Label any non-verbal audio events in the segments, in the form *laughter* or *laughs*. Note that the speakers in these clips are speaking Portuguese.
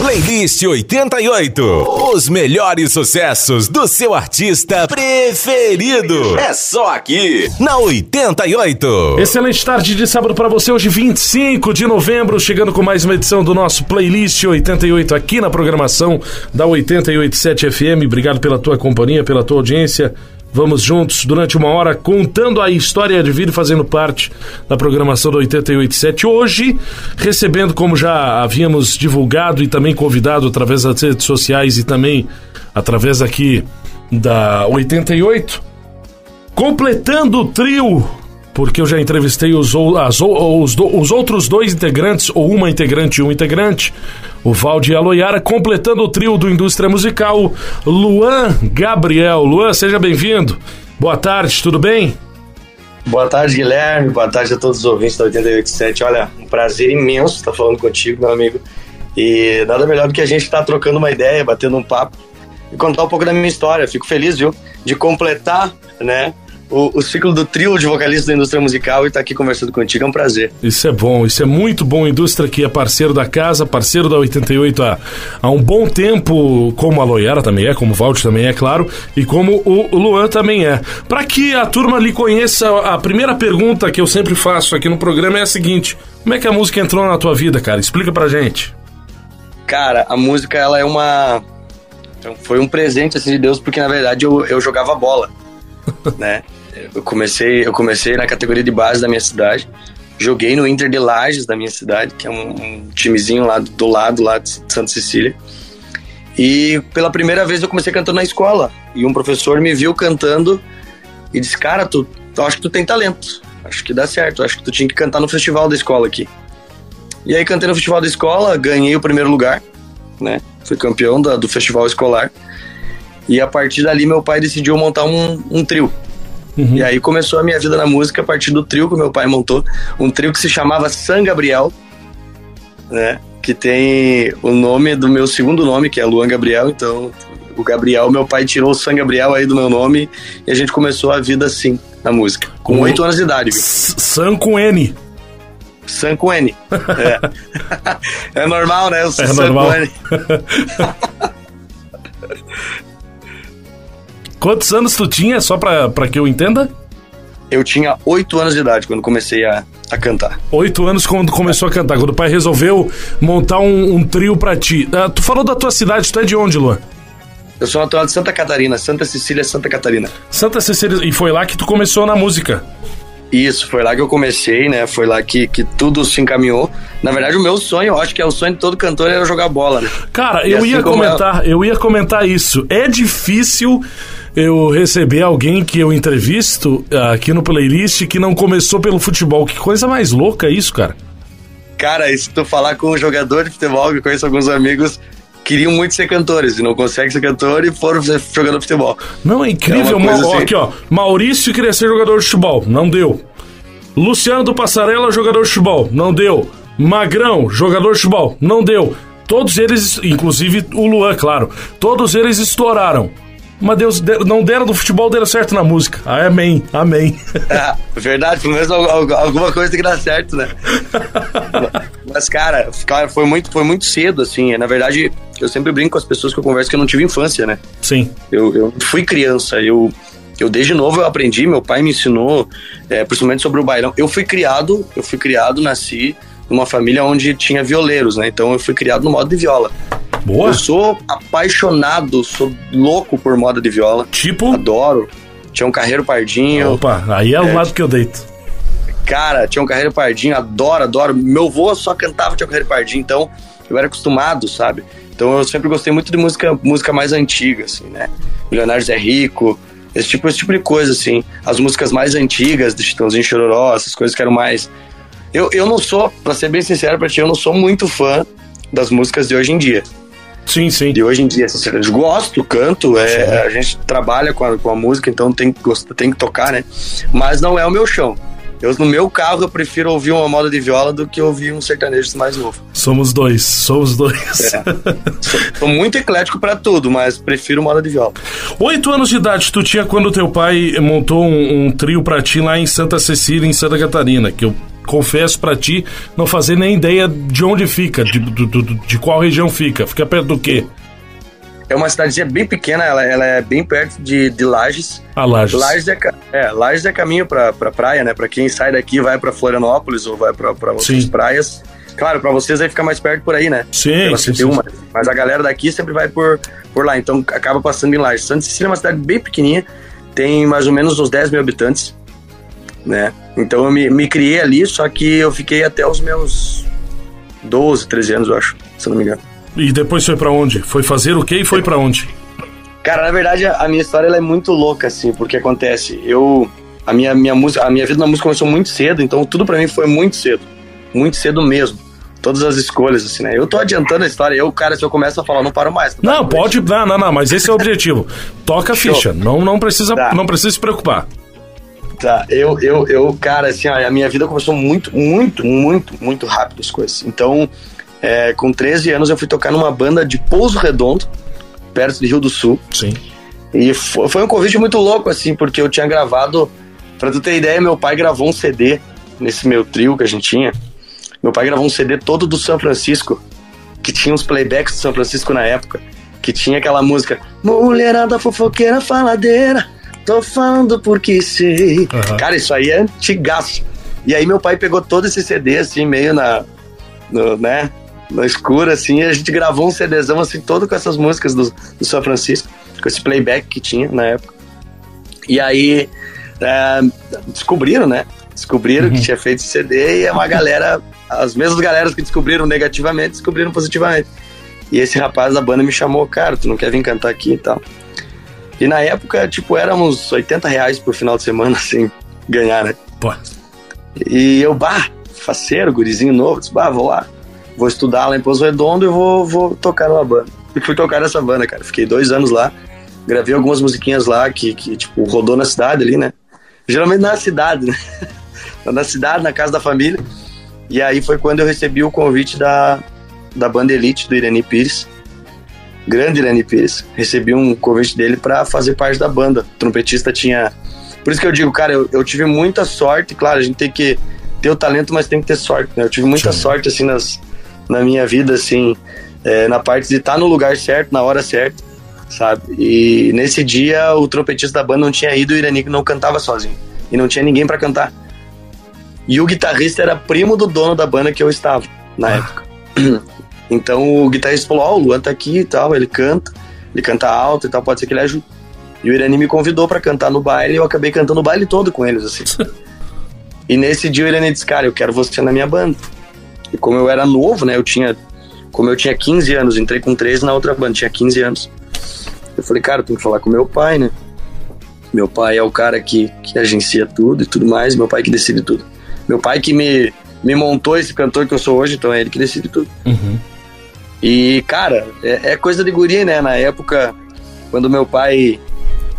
Playlist 88. Os melhores sucessos do seu artista preferido. É só aqui, na 88. Excelente tarde de sábado para você, hoje 25 de novembro, chegando com mais uma edição do nosso Playlist 88 aqui na programação da 887 FM. Obrigado pela tua companhia, pela tua audiência. Vamos juntos durante uma hora contando a história de vida fazendo parte da programação do 887. Hoje, recebendo, como já havíamos divulgado e também convidado através das redes sociais e também através aqui da 88, completando o trio porque eu já entrevistei os, as, os, os, outros dois integrantes, ou uma integrante e um integrante, o Valde e a Loiara, completando o trio do Indústria Musical, Luan Gabriel. Luan, seja bem-vindo. Boa tarde, tudo bem? Boa tarde, Guilherme. Boa tarde a todos os ouvintes da 887. Olha, um prazer imenso estar falando contigo, meu amigo. E nada melhor do que a gente estar trocando uma ideia, batendo um papo e contar um pouco da minha história. Fico feliz, viu, de completar, né, o, o, ciclo do trio de vocalistas da indústria musical e estar tá aqui conversando contigo. É um prazer. Isso é bom, isso é muito bom. Indústria que é parceiro da casa, parceiro da 88 há, há um bom tempo, como a Loiara também é, como o Valde também é, claro, e como o Luan também é. Para que a turma lhe conheça, a primeira pergunta que eu sempre faço aqui no programa é a seguinte: como é que a música entrou na tua vida, cara? Explica pra gente. Cara, a música ela é uma. Foi um presente assim de Deus, porque na verdade eu, eu jogava bola, *laughs* né? Eu comecei, eu comecei na categoria de base da minha cidade. Joguei no Inter de Lages da minha cidade, que é um, um timezinho lá do, do lado lá de Santa Cecília. E pela primeira vez eu comecei cantando na escola. E um professor me viu cantando e disse: Cara, tu, tu acho que tu tem talento. Acho que dá certo. Acho que tu tinha que cantar no festival da escola aqui. E aí cantei no festival da escola, ganhei o primeiro lugar, né? Fui campeão da, do festival escolar. E a partir dali meu pai decidiu montar um, um trio. Uhum. E aí começou a minha vida na música a partir do trio que meu pai montou, um trio que se chamava San Gabriel, né? Que tem o nome do meu segundo nome, que é Luan Gabriel, então o Gabriel, meu pai tirou o San Gabriel aí do meu nome e a gente começou a vida assim, na música, com oito anos de idade. San com N. San com N. É, *laughs* *laughs* é normal, né? O é normal. *laughs* Quantos anos tu tinha, só pra, pra que eu entenda? Eu tinha oito anos de idade quando comecei a, a cantar. Oito anos quando começou a cantar, quando o pai resolveu montar um, um trio pra ti. Uh, tu falou da tua cidade, tu é de onde, Luan? Eu sou natural de Santa Catarina, Santa Cecília, Santa Catarina. Santa Cecília, e foi lá que tu começou na música? Isso, foi lá que eu comecei, né? Foi lá que, que tudo se encaminhou. Na verdade, o meu sonho, eu acho que é o sonho de todo cantor, era jogar bola, né? Cara, e eu assim ia comentar, eu... eu ia comentar isso. É difícil eu receber alguém que eu entrevisto ah, aqui no playlist que não começou pelo futebol. Que coisa mais louca isso, cara. Cara, e se tu falar com um jogador de futebol, que eu conheço alguns amigos, queriam muito ser cantores e não conseguem ser cantor e foram de futebol. Não, é incrível. É assim. Aqui, ó. Maurício queria ser jogador de futebol, não deu. Luciano do Passarela, jogador de futebol, não deu. Magrão, jogador de futebol, não deu. Todos eles, inclusive o Luan, claro, todos eles estouraram mas Deus não deram do futebol, deram certo na música. Ah, amém, amém. É, *laughs* verdade, pelo menos alguma coisa tem que dar certo, né? *laughs* mas, cara, foi muito, foi muito cedo, assim. Na verdade, eu sempre brinco com as pessoas que eu converso que eu não tive infância, né? Sim. Eu, eu fui criança, eu, eu desde novo eu aprendi, meu pai me ensinou, é, principalmente sobre o bailão. Eu fui criado, eu fui criado, nasci numa família onde tinha violeiros, né? Então eu fui criado no modo de viola. Boa. Eu sou apaixonado, sou louco por moda de viola. Tipo? Adoro. Tinha um Carreiro Pardinho. Opa, aí é o é, lado que eu deito. Cara, tinha um Carreiro Pardinho, adoro, adoro. Meu avô só cantava Tinha um Carreiro Pardinho, então eu era acostumado, sabe? Então eu sempre gostei muito de música, música mais antiga, assim, né? Milionários é Rico, esse tipo, esse tipo de coisa, assim. As músicas mais antigas, de Chitãozinho Chororó, essas coisas que eram mais... Eu, eu não sou, pra ser bem sincero pra ti, eu não sou muito fã das músicas de hoje em dia. Sim, sim. De hoje em dia, sinceramente, gosto, canto, é, a gente trabalha com a, com a música, então tem que, tem que tocar, né? Mas não é o meu chão. Eu, no meu carro, eu prefiro ouvir uma moda de viola do que ouvir um sertanejo mais novo. Somos dois, somos dois. É. sou, sou, muito eclético para tudo, mas prefiro moda de viola. Oito anos de idade tu tinha quando teu pai montou um, um trio pra ti lá em Santa Cecília, em Santa Catarina, que eu confesso para ti, não fazer nem ideia de onde fica, de, de, de, de qual região fica. Fica perto do quê? É uma cidadezinha bem pequena, ela, ela é bem perto de, de Lages. Ah, Lages. Lages é, é, Lages é caminho pra, pra praia, né? Pra quem sai daqui vai pra Florianópolis ou vai pra, pra outras Sim. praias. Claro, pra vocês aí fica mais perto por aí, né? Sim, sim, sim. Mas, mas a galera daqui sempre vai por, por lá, então acaba passando em Lages. Santa Cecília é uma cidade bem pequenininha, tem mais ou menos uns 10 mil habitantes, né? Então eu me, me criei ali, só que eu fiquei até os meus 12, 13 anos, eu acho, se eu não me engano. E depois foi pra onde? Foi fazer o quê e foi pra onde? Cara, na verdade, a minha história ela é muito louca, assim, porque acontece, eu... A minha, minha, música, a minha vida na música começou muito cedo, então tudo pra mim foi muito cedo. Muito cedo mesmo. Todas as escolhas, assim, né? Eu tô adiantando a história, eu, cara, se eu começo a falar, não paro mais. Não, pode. Não, não, não, mas esse é o objetivo. Toca a ficha. Não, não, precisa, Tá. não precisa se preocupar. Tá, eu, eu, eu, cara, assim, ó, a minha vida começou muito, muito, muito, muito rápido as coisas. Então, é, com 13 anos eu fui tocar numa banda de Pouso Redondo, perto de Rio do Sul. Sim. E fo- foi um convite muito louco, assim, porque eu tinha gravado. Pra tu ter ideia, meu pai gravou um CD nesse meu trio que a gente tinha. Meu pai gravou um CD todo do São Francisco, que tinha uns playbacks do São Francisco na época, que tinha aquela música Mulherada fofoqueira faladeira, tô falando porque sei. Aham. Cara, isso aí é antigaço. E aí meu pai pegou todo esse CD, assim, meio na. no- né? Na escura, assim, e a gente gravou um CDzão, assim, todo com essas músicas do, do São Francisco, com esse playback que tinha na época. E aí é, descobriram, né? Descobriram que tinha feito esse CD e é uma galera, as mesmas galeras que descobriram negativamente, descobriram positivamente. E esse rapaz da banda me chamou, cara, tu não quer vir cantar aqui e tal. E na época, tipo, éramos 80 reais por final de semana, *laughs* assim, ganhar, né? Pô. E eu, bah, faceiro, gurizinho novo, disse, bah, vou lá. Vou estudar lá em Pouso Redondo e vou, vou tocar numa banda. E fui tocar nessa banda, cara. Fiquei dois anos lá. Gravei algumas musiquinhas lá que, que tipo, rodou na cidade ali, né? Geralmente na cidade, né? *laughs* na cidade, na casa da família. E aí foi quando eu recebi o convite da, da banda Elite, do Irene Pires. Grande Irene Pires. Recebi um convite dele pra fazer parte da banda. O trompetista tinha. Por isso que eu digo, cara, eu, eu tive muita sorte. Claro, a gente tem que ter o talento, mas tem que ter sorte, né? Eu tive muita Sim. sorte, assim, nas, na minha vida, assim, é, na parte de estar no lugar certo, na hora certa, sabe? E nesse dia, o trompetista da banda não tinha ido e o Irene não cantava sozinho. E não tinha ninguém pra cantar. E o guitarrista era primo do dono da banda que eu estava, na Ah. época. Então o guitarrista falou: Ó, o Luan tá aqui e tal, ele canta, ele canta alto e tal, pode ser que ele ajude. E o Irene me convidou pra cantar no baile e eu acabei cantando o baile todo com eles, assim. *laughs* e nesse dia o Irene disse: Cara, eu quero você na minha banda. E como eu era novo, né, eu tinha. Como eu tinha 15 anos, entrei com 13 na outra banda, tinha 15 anos. Eu falei, cara, tenho que falar com meu pai, né? Meu pai é o cara que, que agencia tudo e tudo mais, meu pai que decide tudo. Meu pai que me, me montou esse cantor que eu sou hoje, então é ele que decide tudo. Uhum. E, cara, é, é coisa de guri, né? Na época, quando meu pai.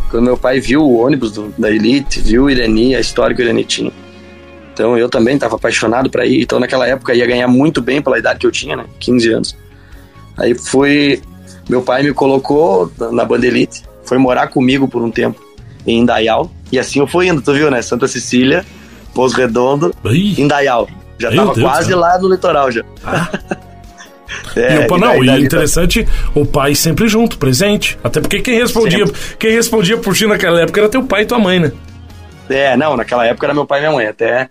Quando meu pai viu o ônibus do- da Elite, viu o Irani, a história que o Irani tinha. Então eu também estava apaixonado para ir. Então naquela época ia ganhar muito bem pela idade que eu tinha, né? 15 anos. Aí fui. Meu pai me colocou na- banda Elite, foi morar comigo por um tempo em Indaial. E assim eu fui indo, tu viu, né? Santa Cecília, Pouso Redondo, Ih, Indaial. Já Meu tava Deus do quase lá no litoral já. *laughs* É, e o, pa- não, e interessante, o pai sempre junto, presente. Até porque quem respondia, quem respondia por ti naquela época era teu pai e tua mãe, né? É, não, naquela época era meu pai e minha mãe. Até,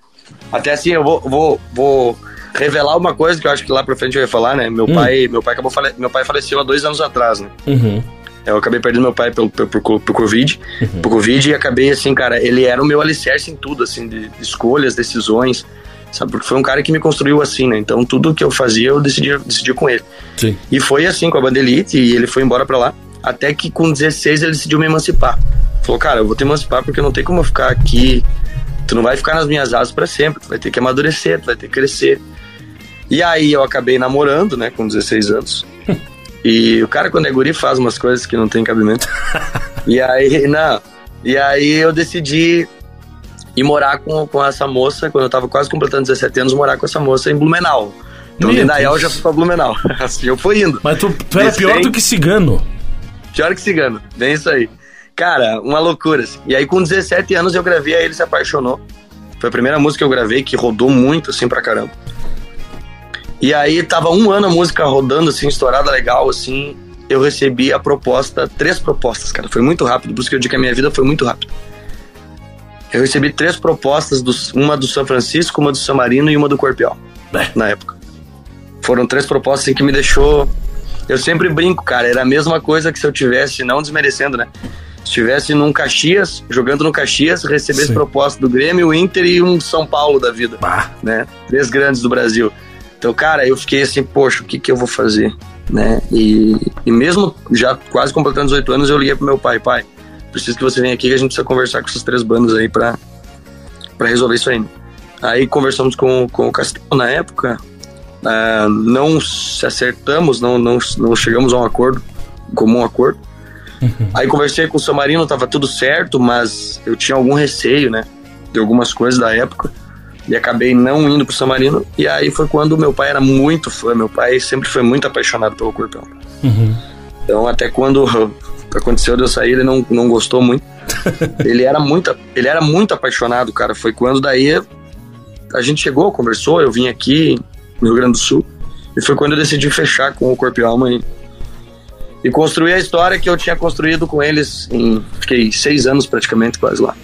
até assim, eu vou, vou, vou revelar uma coisa que eu acho que lá pra frente eu ia falar, né? Meu Hum. pai, meu pai acabou fale... meu pai faleceu há dois anos atrás, né? Uhum. Eu acabei perdendo meu pai pelo, pelo, por, por Covid, Uhum. por Covid e acabei assim, cara, ele era o meu alicerce em tudo, assim, de escolhas, decisões, sabe? Porque foi um cara que me construiu assim, né? Então tudo que eu fazia eu decidia, decidia com ele. Sim. E foi assim com a Bandelite e ele foi embora pra lá. Até que com 16 ele decidiu me emancipar. Falou, cara, eu vou te emancipar porque não tem como eu ficar aqui. Tu não vai ficar nas minhas asas pra sempre. Tu vai ter que amadurecer, tu vai ter que crescer. E aí eu acabei namorando, né, com 16 anos. *laughs* E o cara, quando é guri, faz umas coisas que não tem cabimento. *laughs* E aí, não. E aí eu decidi ir morar com, com essa moça, quando eu tava quase completando 17 anos, morar com essa moça em Blumenau. Então, Meu eu Deus. já fui pra Blumenau. *laughs* Assim, eu fui indo. Mas tu, tu era pior do que cigano. Pior que cigano, bem isso aí. Cara, uma loucura. assim. E aí, com 17 anos, eu gravei, aí ele se apaixonou. Foi a primeira música que eu gravei que rodou muito, assim, pra caramba. E aí tava um ano a música rodando, assim, estourada legal, assim. Eu recebi a proposta, três propostas, cara. Foi muito rápido, por isso que eu digo que a minha vida foi muito rápida. Eu recebi três propostas, do, uma do São Francisco, uma do San Marino e uma do Corpial, É. na época. Foram três propostas assim, que me deixou. Eu sempre brinco, cara. Era a mesma coisa que se eu tivesse, não desmerecendo, né? Se estivesse num Caxias, jogando no Caxias, recebesse Sim. proposta do Grêmio, o Inter e um São Paulo da vida Bah. né? Três grandes do Brasil. Então, cara, eu fiquei assim, poxa, o que que eu vou fazer, né? E, e mesmo já quase completando 18 anos, eu liguei pro meu pai, pai, preciso que você venha aqui que a gente precisa conversar com essas três bandas aí pra, pra resolver isso aí. Aí conversamos com, com o Castelo na época, ah, não se acertamos, não, não, não chegamos a um acordo, um comum acordo. Aí conversei com o Samarino, tava tudo certo, mas eu tinha algum receio, né? De algumas coisas da época e acabei não indo pro San Marino. E aí foi quando meu pai era muito fã, meu pai sempre foi muito apaixonado pelo Corpão. Uhum. Então até quando aconteceu de eu sair, ele não, não gostou muito. *laughs* ele era muito, ele era muito apaixonado, cara. Foi quando daí a gente chegou, conversou, eu vim aqui no Rio Grande do Sul e foi quando eu decidi fechar com o Corpo e Alma e, e construir a história que eu tinha construído com eles em fiquei seis anos praticamente quase lá,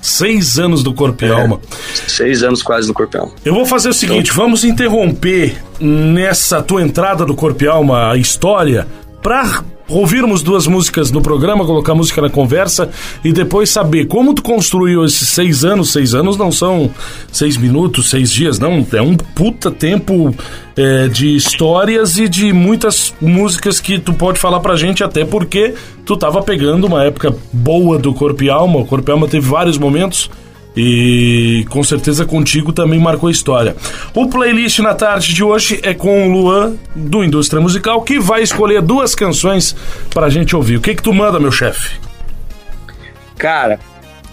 Seis anos do Corpo e É. Alma. seis anos quase no Corpo e Alma. Eu vou fazer o seguinte, vamos interromper nessa tua entrada do Corpo e Alma a história pra ouvirmos duas músicas no programa, colocar música na conversa e depois saber como tu construiu esses seis anos. Seis anos não são seis minutos, seis dias, não. É um puta tempo é, de histórias e de muitas músicas que tu pode falar pra gente, até porque tu tava pegando uma época boa do Corpo e Alma. O Corpo e Alma teve vários momentos. E com certeza contigo também marcou história. O playlist na tarde de hoje é com o Luan do Indústria Musical, que vai escolher duas canções pra gente ouvir. O que que tu manda, meu chefe? Cara,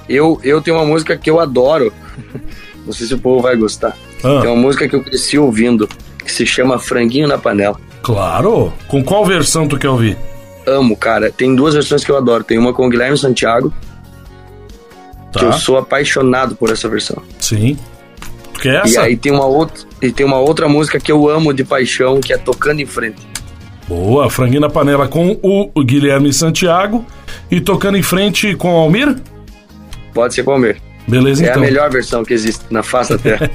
eu, eu tenho uma música que eu adoro. *laughs* Não sei se o povo vai gostar. Ah. Tem uma música que eu cresci ouvindo, que se chama Franguinho na Panela. Claro. Com qual versão tu quer ouvir? Amo, cara. Tem duas versões que eu adoro. Tem uma com o Guilherme Santiago, que Tá. eu sou apaixonado por essa versão. Sim. Tu quer E essa? aí tem uma outra, e tem uma outra música que eu amo de paixão, que é Tocando em Frente. Boa, franguinho na panela com o Guilherme Santiago e tocando em frente com o Almir? Pode ser Palmeiras. Beleza, É então. a melhor versão que existe na face da terra.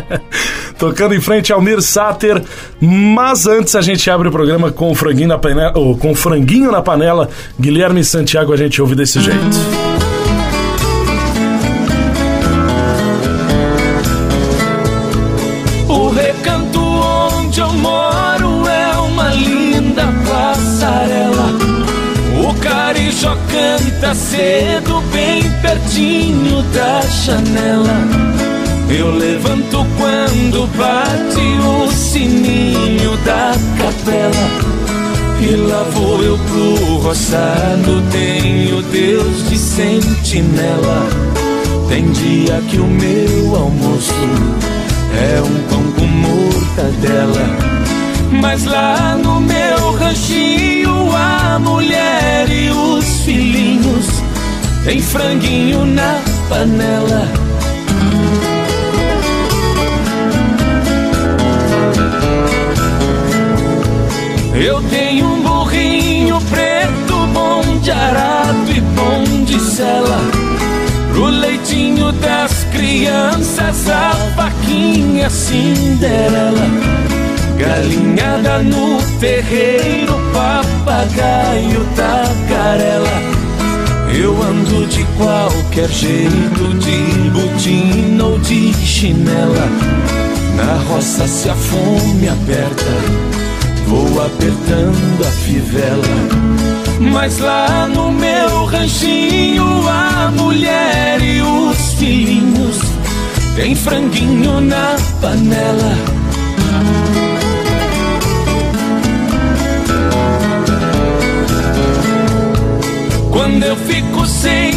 *laughs* Tocando em frente Almir Sater. Mas antes a gente abre o programa com o franguinho na panela, com o franguinho na panela. Guilherme Santiago a gente ouve desse jeito. Canta cedo, bem pertinho da janela. Eu levanto quando bate o sininho da capela. E lá vou eu pro roçado, tenho Deus de sentinela. Tem dia que o meu almoço é um pão com mortadela. Mas lá no meu ranchinho, a mulher e os filhinhos tem franguinho na panela. Eu tenho um burrinho preto, bom de arado e bom de sela. Pro leitinho das crianças, a vaquinha Cinderela. Galinhada no terreiro, papagaio tagarela. Eu ando de qualquer jeito, de botina ou de chinela. Na roça se a fome aperta, vou apertando a fivela. Mas lá no meu ranchinho, a mulher e os filhinhos tem franguinho na panela.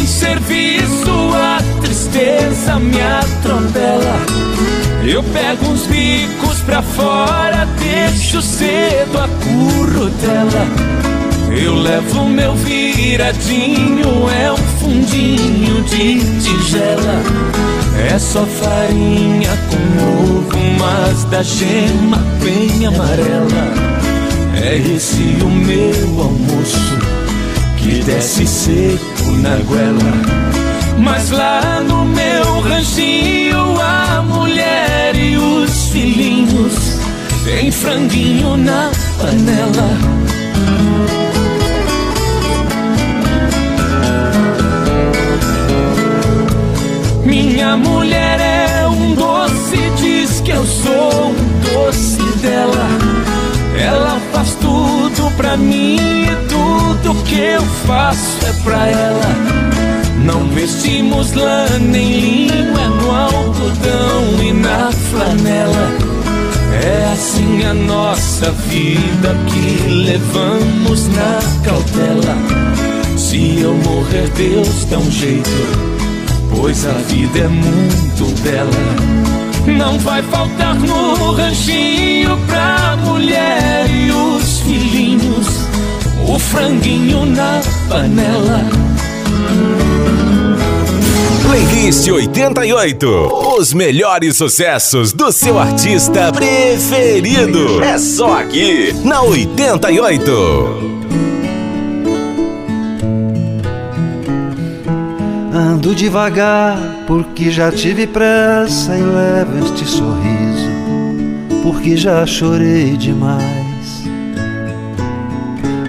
Sem serviço, a tristeza me atropela. Eu pego uns bicos pra fora, deixo cedo a currutela. Eu levo meu viradinho, é um fundinho de tigela. É só farinha com ovo, mas da gema bem amarela. É esse o meu almoço que desce seco na goela. Mas lá no meu ranchinho a mulher e os filhinhos tem franguinho na panela. Minha mulher é um doce, diz que eu sou um doce dela. Ela faz tudo mim e tudo que eu faço é pra ela. Não vestimos lã nem linho, é no algodão e na flanela. É assim a nossa vida que levamos na cautela. Se eu morrer, Deus dá um jeito pois a vida é muito bela. Não vai faltar no ranchinho pra mulher e os filhinhos, o franguinho na panela. Playlist 88. Os melhores sucessos do seu artista preferido. É só aqui, na 88. Ando devagar porque já tive pressa e levo este sorriso porque já chorei demais.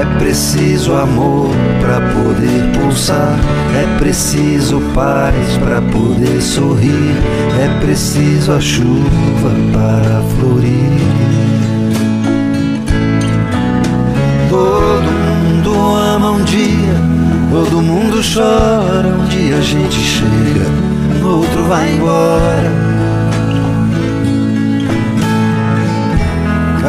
É preciso amor para poder pulsar, é preciso paz para poder sorrir, é preciso a chuva para florir. Todo mundo ama um dia Todo mundo chora, um dia a gente chega, no outro vai embora.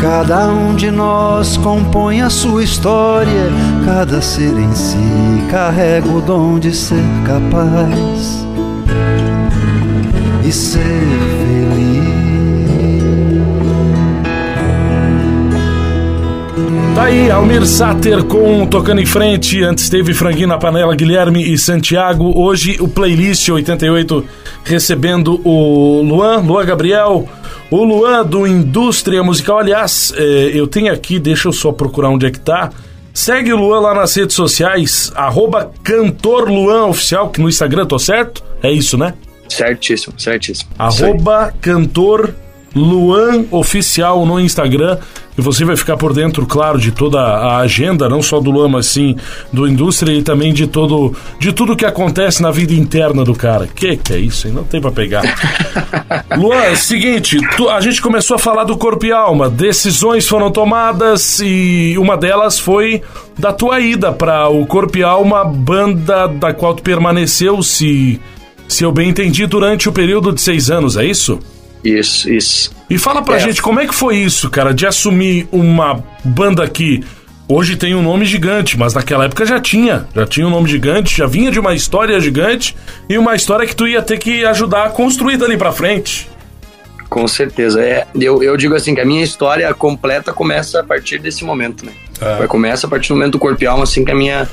Cada um de nós compõe a sua história, cada ser em si carrega o dom de ser capaz e ser feliz. Tá aí, Almir Sater com Tocando em Frente. Antes teve Franguinho na Panela, Guilherme e Santiago. Hoje o Playlist 88 recebendo o Luan, Luan Gabriel. O Luan do Indústria Musical. Aliás, é, eu tenho aqui, deixa eu só procurar onde é que tá. Segue o Luan lá nas redes sociais, arroba Oficial, que no Instagram, tô certo? É isso, né? Certíssimo, certíssimo. Arroba cantor Luan Oficial no Instagram. E você vai ficar por dentro, claro, de toda a agenda, não só do Luan, mas sim do indústria e também de todo de tudo que acontece na vida interna do cara. Que que é isso, hein? Não tem pra pegar. *laughs* Luan, é o seguinte, tu, a gente começou a falar do corpo e alma. Decisões foram tomadas e uma delas foi da tua ida para o Corpo e Alma, banda da qual tu permaneceu, se, se eu bem entendi, durante o período de seis anos, é isso? Isso, isso. E fala pra É. gente como é que foi isso, cara, de assumir uma banda que hoje tem um nome gigante, mas naquela época já tinha, já tinha um nome gigante, já vinha de uma história gigante e uma história que tu ia ter que ajudar a construir dali pra frente. Com certeza. É, eu, eu digo assim que a minha história completa começa a partir desse momento, né? Vai começa a partir do momento do corpo e alma, assim que a minha,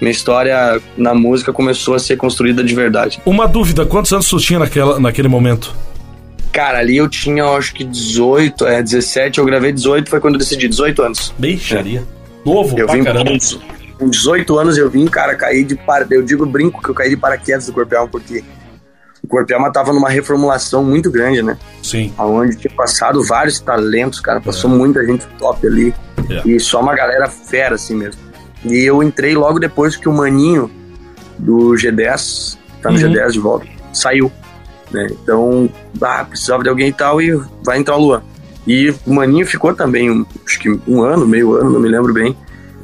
minha história na música começou a ser construída de verdade. Uma dúvida, quantos anos tu tinha naquela, naquele momento? Cara, ali eu tinha, eu acho que 18, é, 17, eu gravei 18, foi quando eu decidi, 18 anos. Beixaria. Novo, Eu vim caramba. com, com 18 anos, eu vim, cara, caí de para, eu digo brinco que eu caí de paraquedas do corpo alma, porque o corpo alma tava numa reformulação muito grande, né? Sim. Onde tinha passado vários talentos, cara, passou muita gente top ali. É. E só uma galera fera, assim mesmo. E eu entrei logo depois que o Maninho do G10, tá no Uhum. G10 de volta, saiu. Né? Então, ah, precisava de alguém e tal, e vai entrar o Luan. E o Maninho ficou também, um- acho que um ano, meio ano, não me lembro bem.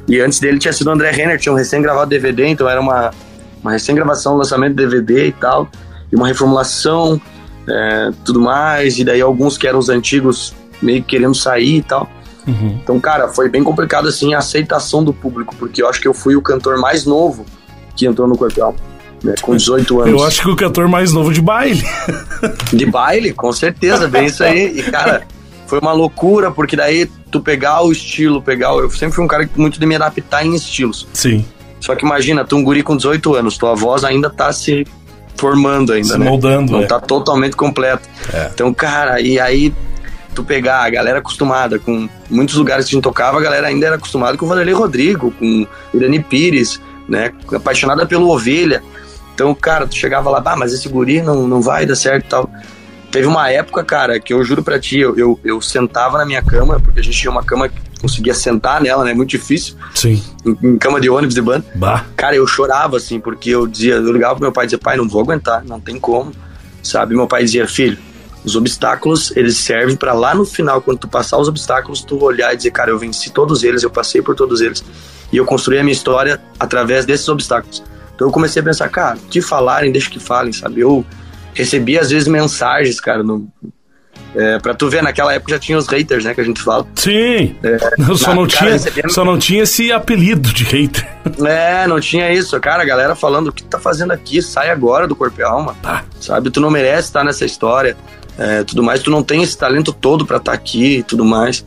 E antes dele tinha sido o André Renner, tinha um recém-gravado DVD, então era uma, uma recém-gravação, lançamento de DVD e tal, e uma reformulação, é, tudo mais, e daí alguns que eram os antigos meio que querendo sair e tal. Uhum. Então, cara, foi bem complicado assim a aceitação do público, porque eu acho que eu fui o cantor mais novo que entrou no Alma, né, com 18 anos. Eu acho que o cantor mais novo de baile. *laughs* De baile, com certeza, bem isso aí. E, cara, foi uma loucura, porque daí tu pegar o estilo, pegar. o- Eu sempre fui um cara muito de me adaptar em estilos. Sim. Só que imagina, tu um guri com 18 anos, tua voz ainda tá se formando ainda, Se né? moldando, Não é. tá totalmente completa. É. Então, cara, e aí tu pegar a galera acostumada com muitos lugares que a gente tocava, a galera ainda era acostumada com o Vanderlei Rodrigo, com Irani Pires, né? Apaixonada pelo Ovelha. Então, cara, tu chegava lá, bah, mas esse guri não, não vai dar certo e tal. Teve uma época, cara, que eu juro pra ti, eu, eu, eu sentava na minha cama, porque a gente tinha uma cama que conseguia sentar nela, né? Muito difícil, Sim. em, em cama de ônibus de banda. Bah. Cara, eu chorava, assim, porque eu dizia, eu ligava pro meu pai e dizia, pai, não vou aguentar, não tem como, sabe? Meu pai dizia, filho, os obstáculos, eles servem pra lá no final, quando tu passar os obstáculos, tu olhar e dizer, cara, eu venci todos eles, eu passei por todos eles, e eu construí a minha história através desses obstáculos. Então eu comecei a pensar, cara, que falarem, deixa que falem, sabe? Eu recebi, às vezes, mensagens, cara, no... É, pra tu ver, naquela época já tinha os haters, né, que a gente fala. Sim. *laughs* Eu só na não, cara tinha, recebendo- só não tinha esse apelido de hater. *laughs* É, não tinha isso. Cara, a galera falando, o que tu tá fazendo aqui? Sai agora do corpo e alma. Ah. Sabe? Tu não merece estar nessa história. É, tudo mais. Tu não tem esse talento todo pra estar aqui e tudo mais.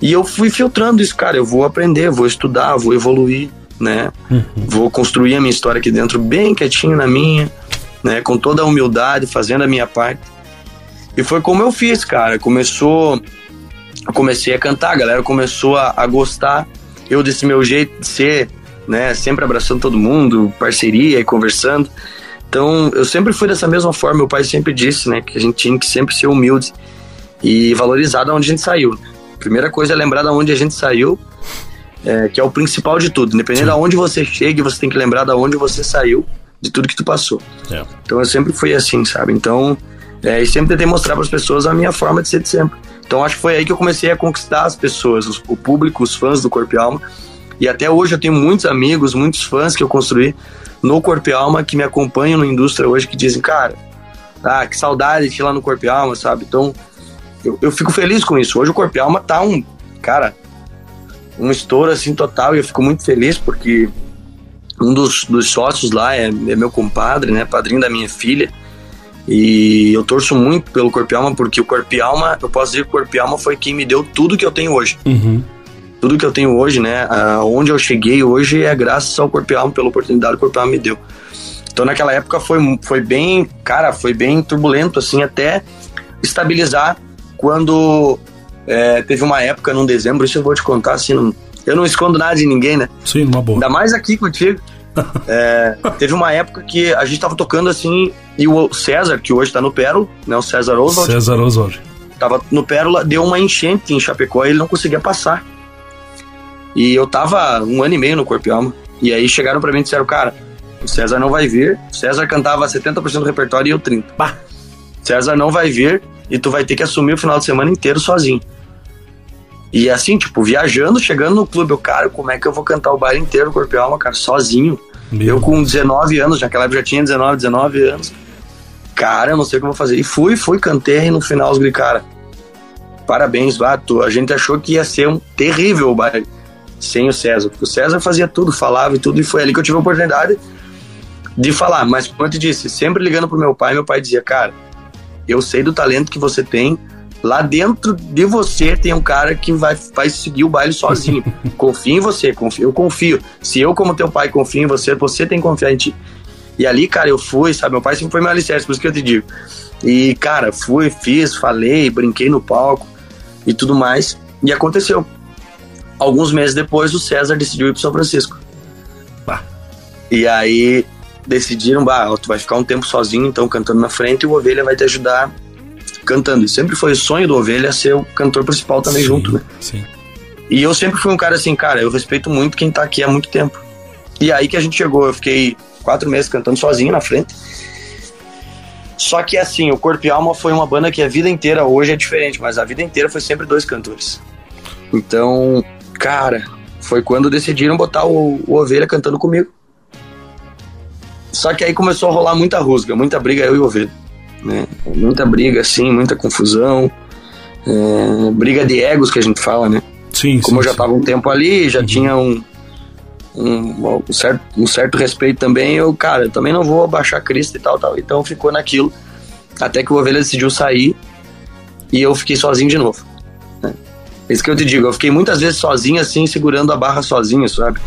E eu fui filtrando isso, cara. Eu vou aprender, vou estudar, vou evoluir, né? Vou construir a minha história aqui dentro bem quietinho na minha, né? Com toda a humildade, fazendo a minha parte. E foi como eu fiz, cara. Começou. Eu comecei a cantar, a galera começou a, a gostar. Eu, desse meu jeito de ser, né? Sempre abraçando todo mundo, parceria e conversando. Então, eu sempre fui dessa mesma forma. Meu pai sempre disse, né? Que a gente tinha que sempre ser humilde e valorizar da onde a gente saiu. Primeira coisa é lembrar da onde a gente saiu, é, que é o principal de tudo. Independente de onde você chegue, você tem que lembrar da onde você saiu, de tudo que tu passou. É. Então eu sempre fui assim, sabe? Então, é, e sempre tentei mostrar para as pessoas a minha forma de ser de sempre. Então acho que foi aí que eu comecei a conquistar as pessoas, os- o público, os fãs do Corpo e Alma. E até hoje eu tenho muitos amigos, muitos fãs que eu construí no Corpo e Alma que me acompanham na indústria hoje que dizem, cara, ah, que saudade de ir lá no Corpo e Alma, sabe? Então eu, eu fico feliz com isso. Hoje o Corpo e Alma tá um, cara, um estouro assim total e eu fico muito feliz porque um dos, dos sócios lá é, é meu compadre, né? Padrinho da minha filha. E eu torço muito pelo Corpo e Alma, porque o Corpo e Alma, eu posso dizer que o Corpo e Alma foi quem me deu tudo que eu tenho hoje. Uhum. Tudo que eu tenho hoje, né? Aonde eu cheguei hoje é graças ao Corpo e Alma, pela oportunidade que o Corpo Alma me deu. Então naquela época foi, foi bem, cara, foi bem turbulento, assim, até estabilizar quando é, teve uma época, num dezembro, isso eu vou te contar, assim, não- eu não escondo nada de ninguém, né? Sim, numa boa. Ainda mais aqui contigo. *laughs* É, teve uma época que a gente tava tocando assim, e o César, que hoje tá no Pérola, né? O César Oswald, César Oswald. tava no Pérola, deu uma enchente em Chapecó e ele não conseguia passar. E eu tava um ano e meio no Corpo e Alma. E aí chegaram pra mim e disseram, cara, o César não vai vir. O César cantava 70% do repertório e eu 30%. Bah. César não vai vir e tu vai ter que assumir o final de semana inteiro sozinho. E assim, tipo, viajando, chegando no clube, eu, cara, como é que eu vou cantar o baile inteiro Corpo e Alma, cara, sozinho? Meu Eu com 19 anos, naquela época já tinha 19, 19 anos. Cara, eu não sei o que eu vou fazer. E fui, fui, cantei e no final os cara, parabéns, Vato. A gente achou que ia ser um terrível o baile sem o César. Porque o César fazia tudo, falava e tudo, e foi ali que eu tive a oportunidade de falar. Mas, como eu te disse, sempre ligando pro meu pai, meu pai dizia, cara, eu sei do talento que você tem. Lá dentro de você tem um cara que vai, vai seguir o baile sozinho. *laughs* confia em você, confio, eu confio. Se eu, como teu pai, confio em você, você tem que confiar em ti. E ali, cara, eu fui, sabe? Meu pai sempre foi meu alicerce, por isso que eu te digo. E, cara, fui, fiz, falei, brinquei no palco e tudo mais. E aconteceu. Alguns meses depois, o César decidiu ir pro São Francisco. Bah. E aí decidiram, bah, tu vai ficar um tempo sozinho, então cantando na frente, e o Ovelha vai te ajudar cantando. E sempre foi o sonho do Ovelha ser o cantor principal também Sim, junto, né? Sim. E eu sempre fui um cara assim, cara, eu respeito muito quem tá aqui há muito tempo. E aí que a gente chegou, eu fiquei quatro meses cantando sozinho na frente. Só que assim, o Corpo e Alma foi uma banda que a vida inteira hoje é diferente, mas a vida inteira foi sempre dois cantores. Então, cara, foi quando decidiram botar o, o Ovelha cantando comigo. Só que aí começou a rolar muita rusga, muita briga eu e o Ovelha. Muita briga, assim, muita confusão. é, briga de egos que a gente fala, né? Sim, Como sim, eu já estava um tempo ali, já tinha um, um, um certo, um certo respeito também, eu, cara, eu também não vou abaixar a crista e tal, tal. Então ficou naquilo. Até que o Ovelha decidiu sair e eu fiquei sozinho de novo. né? É isso que eu te digo, eu fiquei muitas vezes sozinho, assim, segurando a barra sozinho, sabe?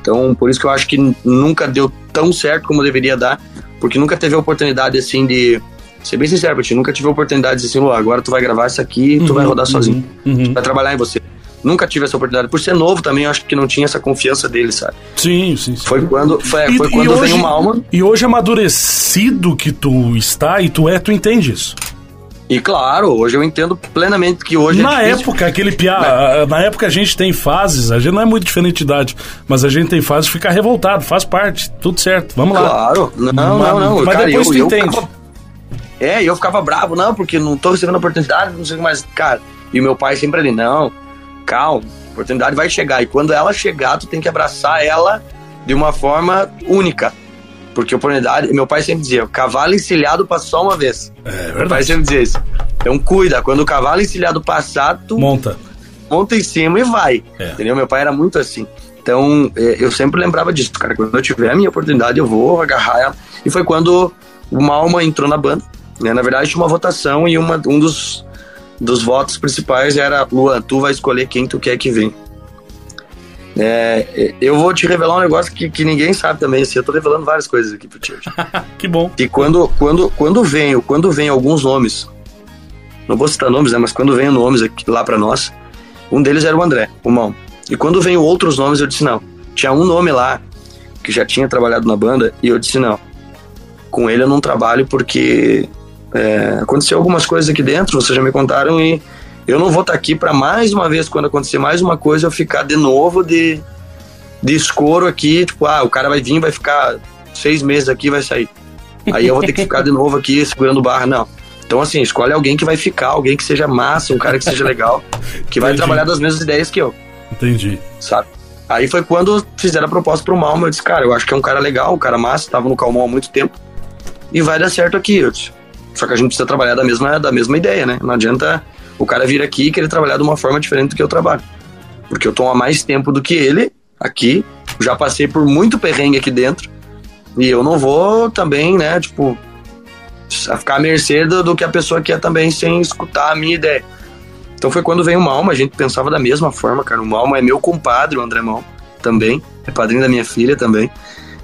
Então, por isso que eu acho que nunca deu tão certo como deveria dar, porque nunca teve a oportunidade, assim, de. Ser bem sincero pra ti, nunca tive oportunidade de dizer assim, "Lu, agora tu vai gravar isso aqui e tu vai rodar sozinho Uhum. vai trabalhar em você. Nunca tive essa oportunidade. Por ser novo também, eu acho que não tinha essa confiança dele, sabe? Sim, sim, sim. Foi quando, foi, E- foi quando hoje- vem uma alma. E hoje amadurecido que tu está e tu é, tu entende isso. E claro, hoje eu entendo plenamente que hoje na é época, aquele piá, na época a gente tem fases, a gente não é muito diferente de idade, mas a gente tem fases de ficar revoltado, faz parte, tudo certo, vamos lá. Claro, não, Mas- não, não. mas cara, depois eu, tu eu entende. ficava- é, e eu ficava bravo, não, porque não tô recebendo oportunidade, não sei o que mais. Cara, e o meu pai sempre ali, não, calma, oportunidade vai chegar. E quando ela chegar, tu tem que abraçar ela de uma forma única. Porque a oportunidade, meu pai sempre dizia, cavalo encilhado passa só uma vez. É Meu pai verdade. sempre dizia isso. Então cuida, quando o cavalo encilhado passar, tu Monta. monta em cima e vai. É. Entendeu? Meu pai era muito assim. Então, é, eu sempre lembrava disso, cara. Quando eu tiver a minha oportunidade, eu vou agarrar ela. E foi quando o Malma entrou na banda. Né? Na verdade, tinha uma votação e uma, um dos, dos votos principais era: Luan, tu vai escolher quem tu quer que venha. É, eu vou te revelar um negócio que, que ninguém sabe também. Assim, eu tô revelando várias coisas aqui pro tio. *laughs* Que bom. E quando, quando, quando vem, quando vem alguns nomes, não vou citar nomes, né, mas quando vem nomes aqui, lá pra nós, um deles era o André, o Mão. E quando veio outros nomes, eu disse não. Tinha um nome lá que já tinha trabalhado na banda e eu disse não. Com ele eu não trabalho porque é, aconteceu algumas coisas aqui dentro, vocês já me contaram e eu não vou estar aqui para mais uma vez quando acontecer mais uma coisa eu ficar de novo de de escoro aqui, tipo, ah, o cara vai vir, vai ficar seis meses aqui vai sair. Aí eu vou ter que ficar de novo aqui segurando barra, não. Então, assim, escolhe alguém que vai ficar, alguém que seja massa, um cara que seja legal, que vai Entendi. trabalhar das mesmas ideias que eu, Entendi. sabe? Aí foi quando fizeram a proposta pro Malma, eu disse, cara, eu acho que é um cara legal, um cara massa, tava no Calmon há muito tempo, e vai dar certo aqui, eu disse. Só que a gente precisa trabalhar da mesma, da mesma ideia, né? Não adianta o cara vir aqui e querer trabalhar de uma forma diferente do que eu trabalho. Porque eu tô há mais tempo do que ele aqui, já passei por muito perrengue aqui dentro, e eu não vou também, né, tipo, ficar à mercê do, do que a pessoa quer também sem escutar a minha ideia. Então foi quando veio o Malma, a gente pensava da mesma forma, cara. O Malma é meu compadre, o André Malma, também. É padrinho da minha filha também.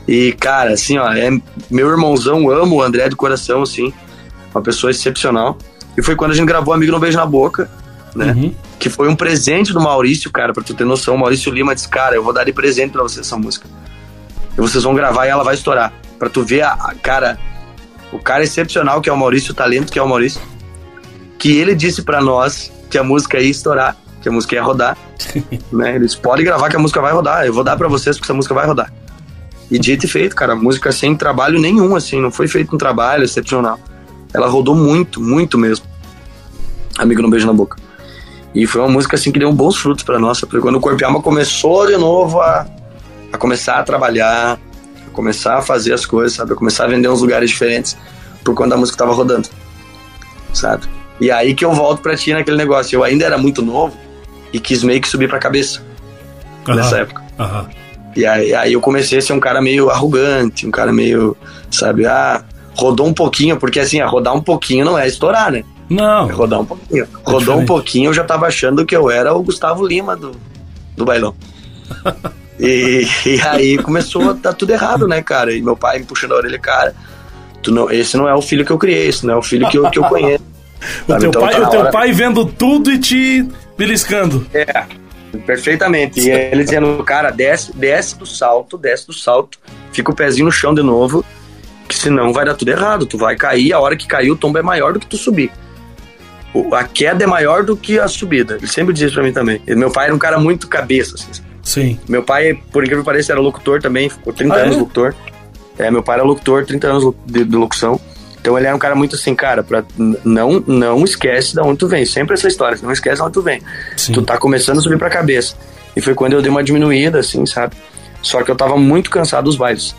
E, cara, assim, ó, é meu irmãozão, amo o André de coração, assim. Uma pessoa excepcional. E foi quando a gente gravou Amigo no Beijo na Boca, né? Uhum. Que foi um presente do Maurício, cara, pra tu ter noção. O Maurício Lima disse, cara, eu vou dar de presente pra você essa música. e vocês vão gravar e ela vai estourar. Pra tu ver a, a cara, o cara excepcional que é o Maurício, o talento que é o Maurício, que ele disse pra nós que a música ia estourar, que a música ia rodar, *laughs* né? Eles podem gravar que a música vai rodar, eu vou dar pra vocês porque essa música vai rodar. E dito e feito, cara, a música sem trabalho nenhum, assim, não foi feito um trabalho excepcional. Ela rodou muito, muito mesmo. Amigo no beijo na boca. E foi uma música assim que deu bons frutos para nós, porque quando o Corpo Alma começou de novo a, a começar a trabalhar, a começar a fazer as coisas, sabe? A começar a vender uns lugares diferentes por conta da música tava rodando, sabe? E aí que eu volto pra ti naquele negócio. Eu ainda era muito novo e quis meio que subir pra cabeça Aham, nessa época. aham. E aí, aí eu comecei a ser um cara meio arrogante, um cara meio, sabe, ah, rodou um pouquinho, porque assim, rodar um pouquinho não é estourar, né? É Não, rodar um pouquinho. Rodou diferente. um pouquinho, eu já tava achando que eu era o Gustavo Lima do, do bailão. *laughs* e, e aí começou a dar tudo errado, né, cara? E meu pai me puxando a orelha, cara, tu não, esse não é o filho que eu criei, esse não é o filho que eu, que eu conheço. *laughs* o teu, Então pai, tá o teu hora- pai vendo tudo e te beliscando. É, perfeitamente. E ele dizendo, cara, desce, desce do salto, desce do salto, fica o pezinho no chão de novo, senão vai dar tudo errado. Tu vai cair, a hora que cair, o tombo é maior do que tu subir. A queda é maior do que a subida. Ele sempre dizia isso pra mim também. E meu pai era um cara muito cabeça, assim. Sim. Meu pai, por incrível que pareça, era locutor também, ficou 30 Ah, é? anos locutor. É, meu pai era locutor, 30 anos de, de locução. Então ele era um cara muito assim, cara, pra, não, não esquece de onde tu vem. Sempre essa história, não esquece de onde tu vem. Sim. Tu tá começando a subir pra cabeça. E foi quando eu dei uma diminuída, assim, sabe? Só que eu tava muito cansado dos bailes.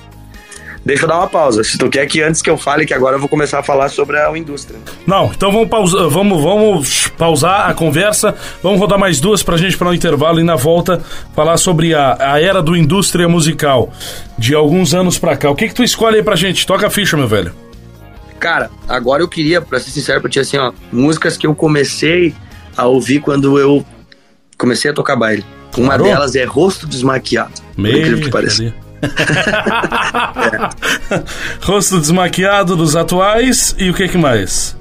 Deixa eu dar uma pausa. Se tu quer que antes que eu fale, que agora eu vou começar a falar sobre a indústria. Não, então vamos, pausa, vamos, vamos pausar a conversa. Vamos rodar mais duas pra gente para o intervalo e na volta falar sobre a, a era do indústria musical de alguns anos pra cá. O que que tu escolhe aí pra gente? Toca a ficha, meu velho. Cara, agora eu queria, pra ser sincero pra ti, assim, ó, músicas que eu comecei a ouvir quando eu comecei a tocar baile. Uma Claro. delas é Rosto Desmaquiado. Por incrível que pareça. *laughs* Rosto desmaquiado dos atuais e o que que mais?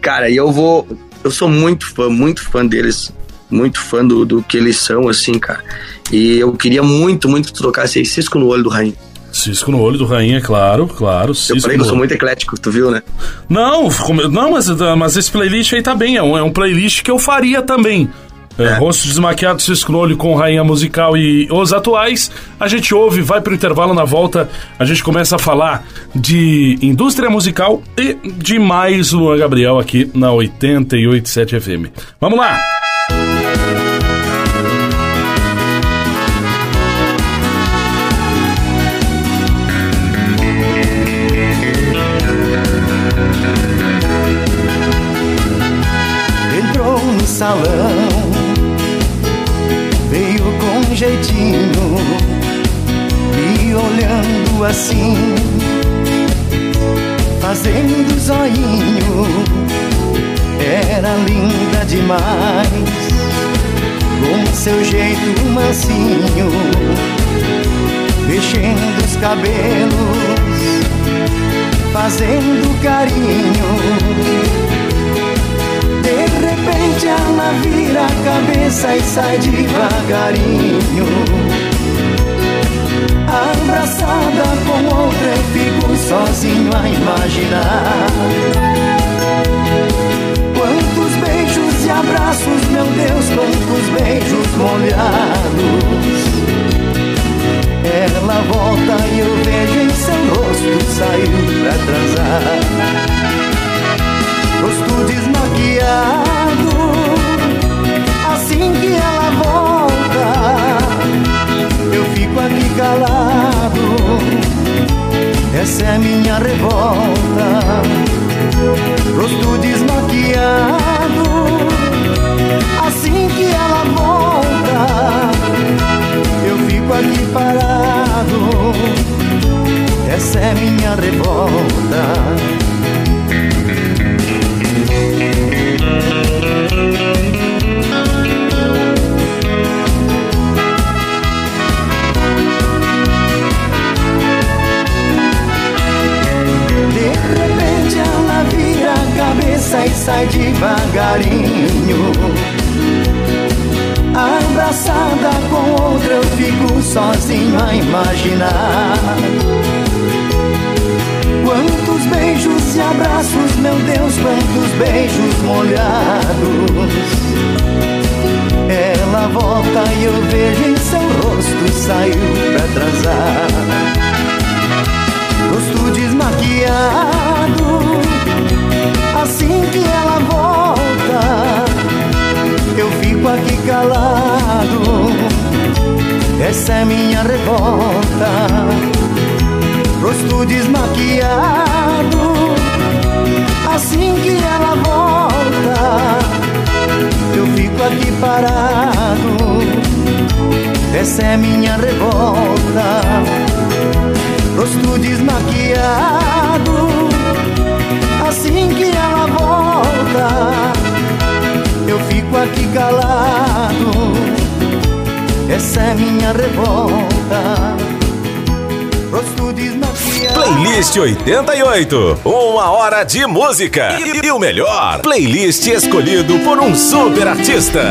Cara, eu vou. Eu sou muito fã, muito fã deles. Muito fã do, do que eles são, assim, cara. E eu queria muito, muito que tu tocasse aí Cisco no Olho do Rainha. Cisco no olho do rainha, claro, claro. Eu Cisco falei que eu sou muito eclético, tu viu, né? Não, não, mas, mas esse playlist aí tá bem. É um, é um playlist que eu faria também. É, Rosto desmaquiado, Cisco no olho com Rainha Musical e os atuais. A gente ouve, vai pro intervalo na volta. A gente começa a falar de indústria musical e de mais Luan Gabriel aqui na 887 FM. Vamos lá! Entrou no salão, jeitinho, me olhando assim, fazendo zoinho. Era linda demais, com seu jeito mansinho, mexendo os cabelos, fazendo carinho. Repente ela vira a cabeça e sai devagarinho. Abraçada com outra eu fico sozinho a imaginar. Quantos beijos e abraços, meu Deus, quantos beijos molhados. Ela volta e eu vejo em seu rosto saiu pra transar. Rosto desmaquiado. Assim que ela volta, eu fico aqui calado. Essa é minha revolta. Rosto desmaquiado. Assim que ela volta, eu fico aqui parado. Essa é minha revolta. A cabeça e sai devagarinho Abraçada com outra eu fico sozinho a imaginar. Quantos beijos e abraços, meu Deus, quantos beijos molhados. Ela volta e eu vejo em seu rosto saiu pra atrasar. Rosto desmaquiado, assim que ela volta, eu fico aqui calado. Essa é minha revolta. Rosto desmaquiado, assim que ela volta, eu fico aqui parado. Essa é minha revolta. Rosto desmaquiado fico aqui calado. Essa é minha revolta. Rosto desmaquiado. Playlist 88. Uma hora de música. E, e o melhor, playlist escolhido por um super artista.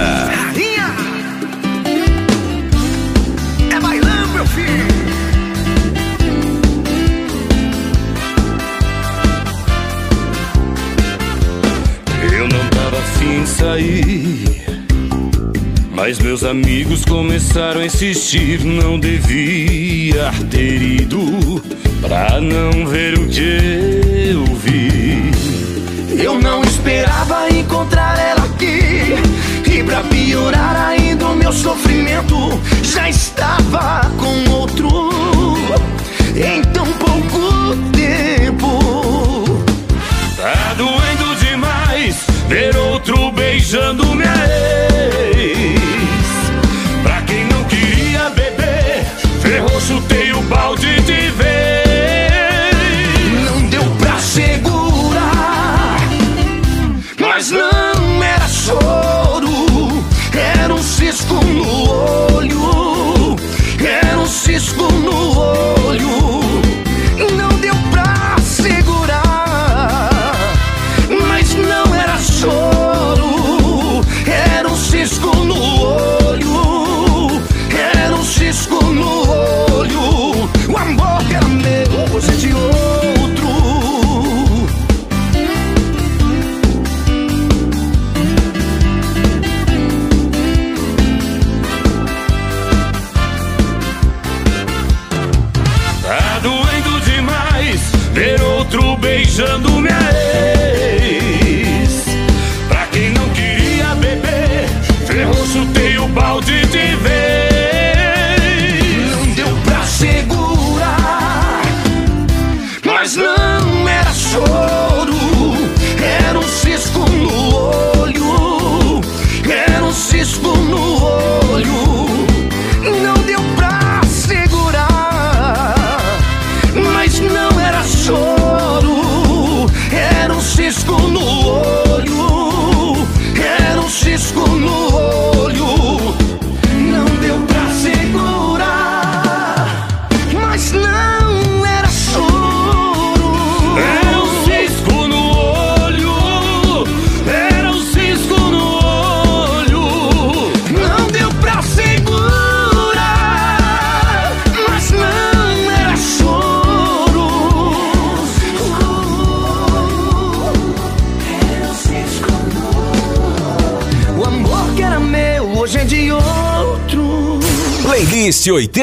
É bailando, meu filho. Eu não tava afim de sair. Mas meus amigos começaram a insistir. Não devia ter ido pra não ver o que eu vi. Eu não esperava encontrar ela aqui. E pra piorar ainda o meu sofrimento, já estava com outro. Em tão pouco tempo. Tá doendo demais ver outro beijando minha ex.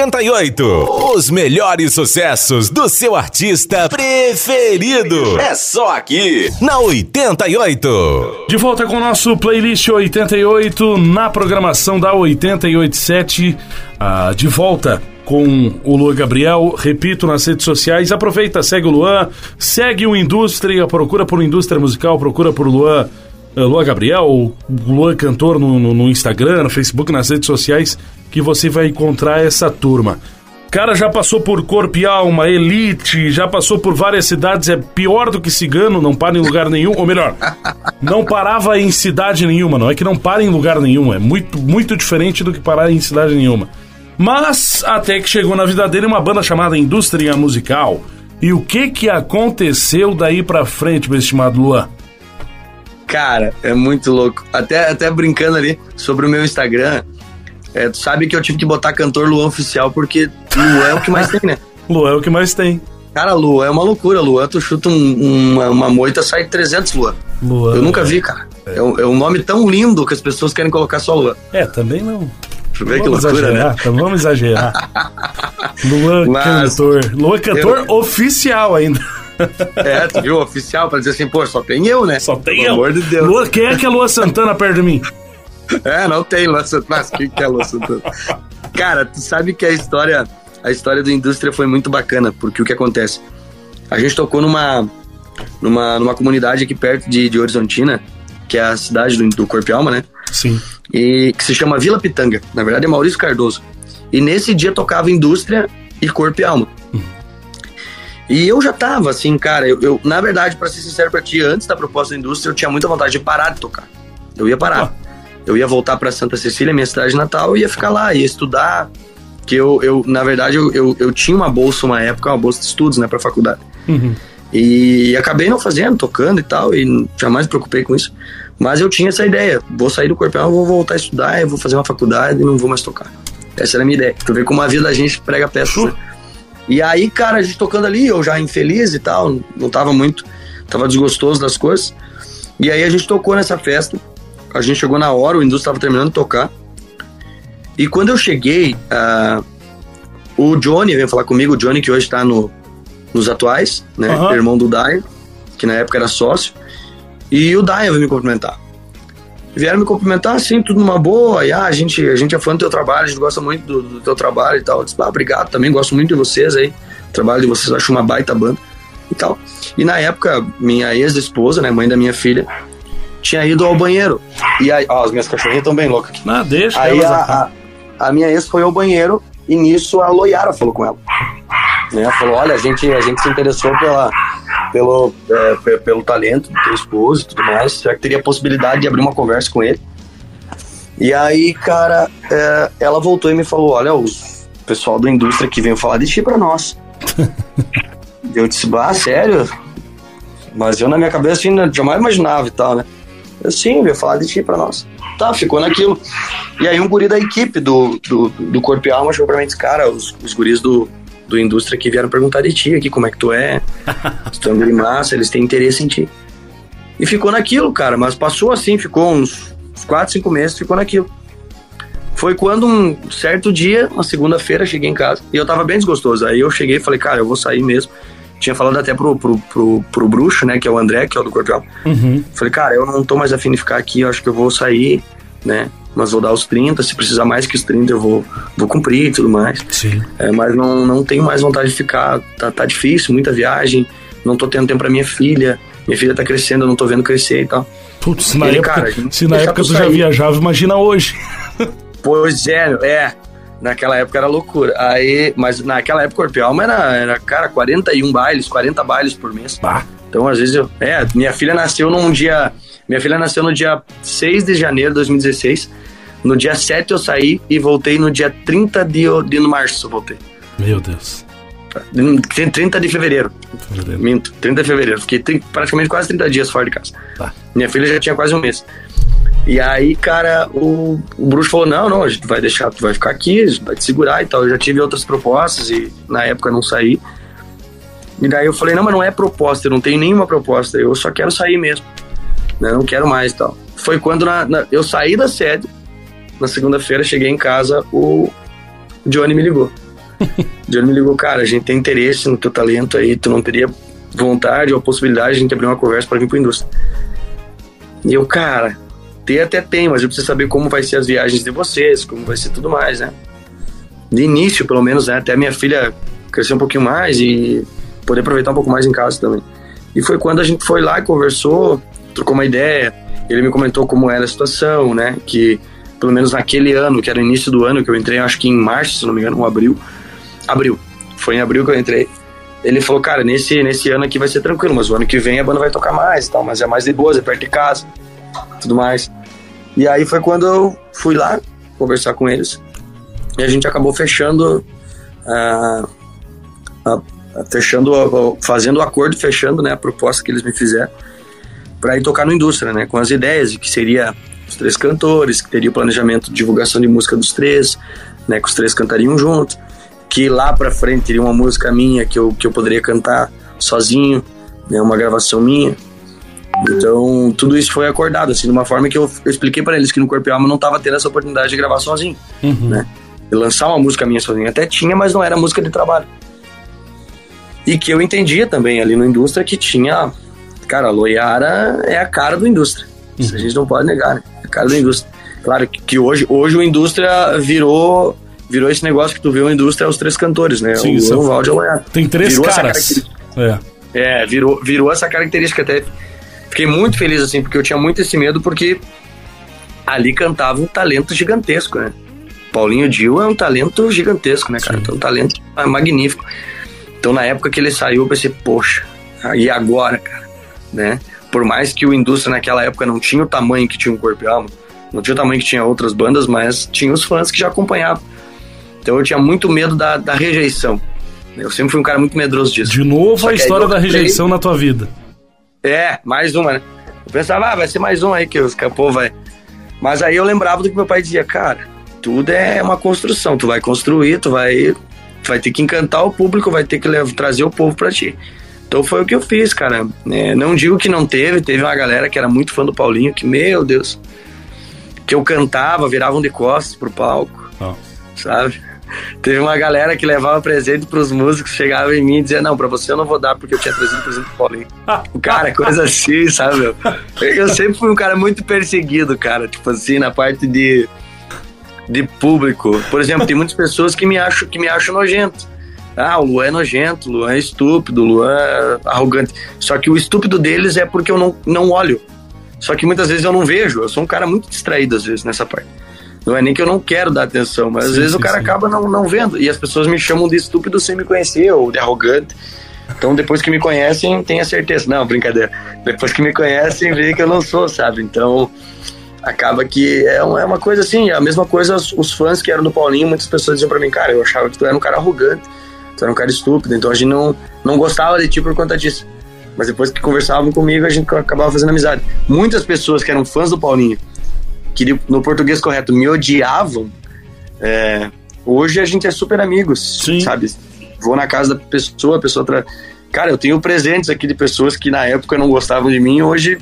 88. Os melhores sucessos do seu artista preferido. É só aqui, na 88. De volta com o nosso playlist 88 na programação da 887. Ah, de volta com o Luan Gabriel. Repito nas redes sociais. Aproveita, segue o Luan, segue o Indústria, procura por Indústria Musical, procura por Luan. eh, Luan Gabriel, Luan Cantor no, no- no Instagram, no Facebook, nas redes sociais, que você vai encontrar essa turma. Cara já passou por Corpo e Alma, Elite, já passou por várias cidades, é pior do que cigano, não para em lugar nenhum, ou melhor, não parava em cidade nenhuma, não é que não para em lugar nenhum, é muito, muito diferente do que parar em cidade nenhuma. Mas até que chegou na vida dele uma banda chamada Indústria Musical. E o que que aconteceu daí pra frente, meu estimado Luan? Cara, é muito louco. Até, até brincando ali sobre o meu Instagram, É, tu sabe que eu tive que botar cantor Luan oficial porque Luan é o que mais tem, né? *laughs* Luan é o que mais tem. Cara, Luan é uma loucura. Luan, tu chuta um- uma, uma moita, sai 300 Luan. Luan. Eu nunca vi, cara. É, um, é um nome tão lindo que as pessoas querem colocar só Luan. É, também não. Deixa eu ver que vamos loucura, exagerar, né? vamos exagerar. *laughs* Luan Mas- cantor. Luan cantor oficial ainda. É, tu viu? Oficial pra dizer assim, pô, só tem eu, né? Só tem Pelo eu. amor de Deus. Luan, quem é que é Luan Santana perto de mim? *laughs* É, não tem Santana. Mas quem que é Santana? Cara, tu sabe que a história, a história da indústria foi muito bacana, porque o que acontece? A gente tocou numa, numa, numa comunidade aqui perto de, de Horizontina, que é a cidade do, do Corpo e Alma, né? Sim. e que se chama Vila Pitanga. Na verdade é Maurício Cardoso. E nesse dia tocava indústria e corpo e alma. E eu já tava assim, cara, eu, eu- na verdade, pra ser sincero pra ti, antes da proposta da indústria, eu tinha muita vontade de parar de tocar. Eu ia parar. Eu ia voltar pra Santa Cecília, minha cidade natal, e ia ficar lá, ia estudar. Que eu, eu na verdade, eu, eu, eu tinha uma bolsa uma época, uma bolsa de estudos, né, pra faculdade. Uhum. E acabei não fazendo, tocando e tal, e jamais me preocupei com isso. Mas eu tinha essa ideia: vou sair do corpo, vou voltar a estudar, eu vou fazer uma faculdade e não vou mais tocar. Essa era a minha ideia. Tu vê como a vida da gente prega peças. Né? E aí, cara, a gente tocando ali, eu já infeliz e tal, não tava muito, tava desgostoso das coisas. E aí a gente tocou nessa festa, a gente chegou na hora, o indústrio tava terminando de tocar. E quando eu cheguei, ah, o Johnny veio falar comigo, o Johnny que hoje tá no, nos atuais, né? Aham. Irmão do Dyer, que na época era sócio. E o Dyer veio me cumprimentar. Vieram me cumprimentar, assim, tudo numa boa. E, ah, a gente, a gente é fã do teu trabalho, a gente gosta muito do, do teu trabalho e tal. Eu disse, ah, obrigado, também gosto muito de vocês aí. O trabalho de vocês, acho uma baita banda e tal. E na época, minha ex-esposa, né, mãe da minha filha, tinha ido ao banheiro. E aí, ó, as minhas cachorrinhas estão bem loucas aqui. Ah, deixa Aí elas a, a... a, minha ex foi ao banheiro e nisso a Loiara falou com ela. Né? Falou, olha, a gente, a gente se interessou pela, pelo, é, pe- pelo talento do teu esposo e tudo mais. Será que teria a possibilidade de abrir uma conversa com ele? E aí, cara, é, ela voltou e me falou, olha, o pessoal da indústria que veio falar de ti pra nós. *laughs* eu disse, bah, sério? Mas eu na minha cabeça assim, jamais imaginava e tal, né? Eu, sim, veio falar de ti pra nós. Tá, ficou naquilo. E aí um guri da equipe do, do, do Corpo e Alma chegou pra mim e disse, cara, os, os guris do, do indústria que vieram perguntar de ti aqui, como é que tu é, *laughs* se tu é um guri massa, eles têm interesse em ti. E ficou naquilo, cara, mas passou assim, ficou uns, uns 4, 5 meses, ficou naquilo. Foi quando um certo dia, uma segunda-feira, cheguei em casa e eu tava bem desgostoso. Aí eu cheguei e falei, cara, eu vou sair mesmo. Tinha falado até pro, pro, pro, pro bruxo, né, que é o André, que é o do Corpo Alma. Uhum. Falei, cara, eu não tô mais afim de ficar aqui, eu acho que eu vou sair, né? Mas vou dar os 30, se precisar mais que os 30 eu vou, vou cumprir e tudo mais. Sim. É, mas não, não tenho mais vontade de ficar, tá, tá difícil, muita viagem, não tô tendo tempo pra minha filha, minha filha tá crescendo, eu não tô vendo crescer e tal. Putz, na Ele, época, cara, se na época tu tu já sair. viajava, imagina hoje. Pois é, é. Naquela época era loucura. Aí, mas naquela época o Corpo Alma era, era, cara, 41 bailes, 40 bailes por mês. Bah. Então, às vezes eu. É, minha filha nasceu num dia. Minha filha nasceu no dia 6 de janeiro de 2016. No dia 7 eu saí e voltei no dia 30 de, de março. Voltei. Meu Deus. 30 de fevereiro. Minto, 30 de fevereiro. Fiquei praticamente quase 30 dias fora de casa. Tá. Minha filha já tinha quase um mês. E aí, cara, o, o bruxo falou: não, não, a gente vai deixar, tu vai ficar aqui, a gente vai te segurar e tal. Eu já tive outras propostas e na época não saí. E daí eu falei: não, mas não é proposta, eu não tenho nenhuma proposta, eu só quero sair mesmo. Né, não quero mais e tal. Foi quando na- na- eu saí da sede, na segunda-feira, cheguei em casa, o Johnny me ligou. *laughs* Johnny me ligou, cara, a gente tem interesse no teu talento aí, tu não teria vontade ou possibilidade de a gente abrir uma conversa para vir pra indústria. E eu, cara, ter até tem, mas eu preciso saber como vai ser as viagens de vocês, como vai ser tudo mais, né? De início, pelo menos, né? Até minha filha crescer um pouquinho mais e poder aproveitar um pouco mais em casa também. E foi quando a gente foi lá e conversou, trocou uma ideia, ele me comentou como era a situação, né? Que pelo menos naquele ano, que era o início do ano, que eu entrei, acho que em março, se não me engano, ou abril. Abril. Foi em abril que eu entrei. Ele falou, cara, nesse, nesse ano aqui vai ser tranquilo, mas o ano que vem a banda vai tocar mais e tal, mas é mais de boas, é perto de casa, tudo mais. E aí foi quando eu fui lá conversar com eles e a gente acabou fechando, ah, a- a- fechando, fazendo o acordo, fechando, né, a proposta que eles me fizeram para ir tocar no indústria, né, com as ideias de que seria os três cantores, que teria o planejamento de divulgação de música dos três, né, que os três cantariam juntos, que lá pra frente teria uma música minha que eu, que eu poderia cantar sozinho, né, uma gravação minha. Então, tudo isso foi acordado, assim, de uma forma que eu, eu expliquei para eles que no Corpo e Alma não tava tendo essa oportunidade de gravar sozinho, né? E lançar uma música minha sozinho. Até tinha, mas não era música de trabalho. E que eu entendia também ali no Indústria que tinha... Cara, a Loiara é a cara do Indústria. Isso a gente não pode negar, né? É a cara do Indústria. Claro que, hoje, hoje o Indústria virou... Virou esse negócio que tu vê o Indústria, os três cantores, né? Sim, o é- Valde e a Loiara. Tem três Virou caras. É. É, virou, virou essa característica até. Fiquei muito feliz, assim, porque eu tinha muito esse medo, porque ali cantava um talento gigantesco, né? Paulinho Dil é um talento gigantesco, né, cara? Então, um talento magnífico. Então, na época que ele saiu, eu pensei, poxa, e agora, cara? Né? Por mais que o Indústria naquela época não tinha o tamanho que tinha o Corpo e Alma, não tinha o tamanho que tinha outras bandas, mas tinha os fãs que já acompanhavam. Então, eu tinha muito medo da, da rejeição. Eu sempre fui um cara muito medroso disso. De novo Só a história da entrei- rejeição na tua vida. É, mais uma, né? Eu pensava, ah, vai ser mais um aí que os capô vai. Mas aí eu lembrava do que meu pai dizia, cara, tudo é uma construção, tu vai construir, tu vai, tu vai ter que encantar o público, vai ter que levar, trazer o povo pra ti. Então foi o que eu fiz, cara. É, não digo que não teve, teve uma galera que era muito fã do Paulinho, que, meu Deus, que eu cantava, viravam de costas pro palco, Ó. sabe? Teve uma galera que levava presente pros músicos, chegava em mim e dizia, não, pra você eu não vou dar porque eu tinha trazido presente pro Paulinho. Cara, coisa assim, sabe? Eu sempre fui um cara muito perseguido, cara. Tipo assim, na parte de, de público. Por exemplo, tem muitas pessoas que me acham, que me acham nojento. Ah, o Luan é nojento, o Luan é estúpido, o Luan é arrogante. Só que o estúpido deles é porque eu não, não olho. Só que muitas vezes eu não vejo. Eu sou um cara muito distraído, às vezes, nessa parte. Não é nem que eu não quero dar atenção, mas às Sim, vezes sim, o cara sim. acaba não, não vendo. E as pessoas me chamam de estúpido sem me conhecer, ou de arrogante. Então, depois que me conhecem, tem a certeza. Não, brincadeira. Depois que me conhecem, vê que eu não sou, sabe? Então, acaba que é uma, é uma coisa assim. A mesma coisa, os, os fãs que eram do Paulinho, muitas pessoas diziam pra mim, cara, eu achava que tu era um cara arrogante, tu era um cara estúpido. Então, a gente não, não gostava de ti por conta disso. Mas depois que conversavam comigo, a gente acabava fazendo amizade. Muitas pessoas que eram fãs do Paulinho, que no português correto me odiavam, é, hoje a gente é super amigos, Sim. sabe? Vou na casa da pessoa, a pessoa tra... Cara, eu tenho presentes aqui de pessoas que na época não gostavam de mim, hoje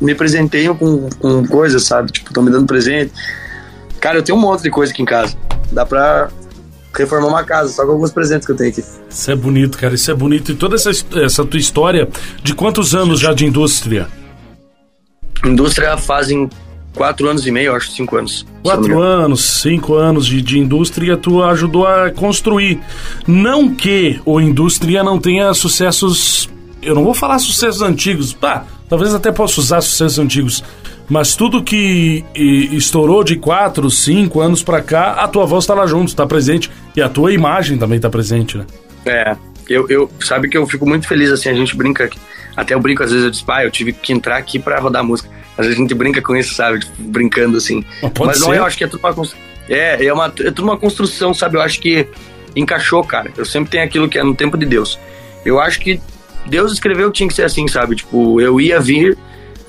me presenteiam com, com coisas, sabe? Tipo, estão me dando presente. Cara, eu tenho um monte de coisa aqui em casa. Dá pra reformar uma casa, só com alguns presentes que eu tenho aqui. Isso é bonito, cara. Isso é bonito. E toda essa, essa tua história, de quantos anos já de indústria? Indústria fazem quatro anos e meio, acho, cinco anos. Quatro anos, cinco anos de, de indústria, tu ajudou a construir. Não que o indústria não tenha sucessos. Eu não vou falar sucessos antigos. Tá, talvez até possa usar sucessos antigos. Mas tudo que estourou de quatro, cinco anos pra cá, a tua voz tá lá junto, tá presente. E a tua imagem também tá presente, né? É, eu, eu sabe que eu fico muito feliz assim, a gente brinca aqui. Até eu brinco às vezes, eu disse, pai, eu tive que entrar aqui pra rodar música. Às vezes a gente brinca com isso, sabe? Tipo, brincando assim. Mas Mas não ser. eu acho que é tudo uma construção. É, é, uma, é tudo uma construção, sabe? Eu acho que encaixou, cara. Eu sempre tenho aquilo que é no tempo de Deus. Eu acho que Deus escreveu que tinha que ser assim, sabe? Tipo, eu ia vir,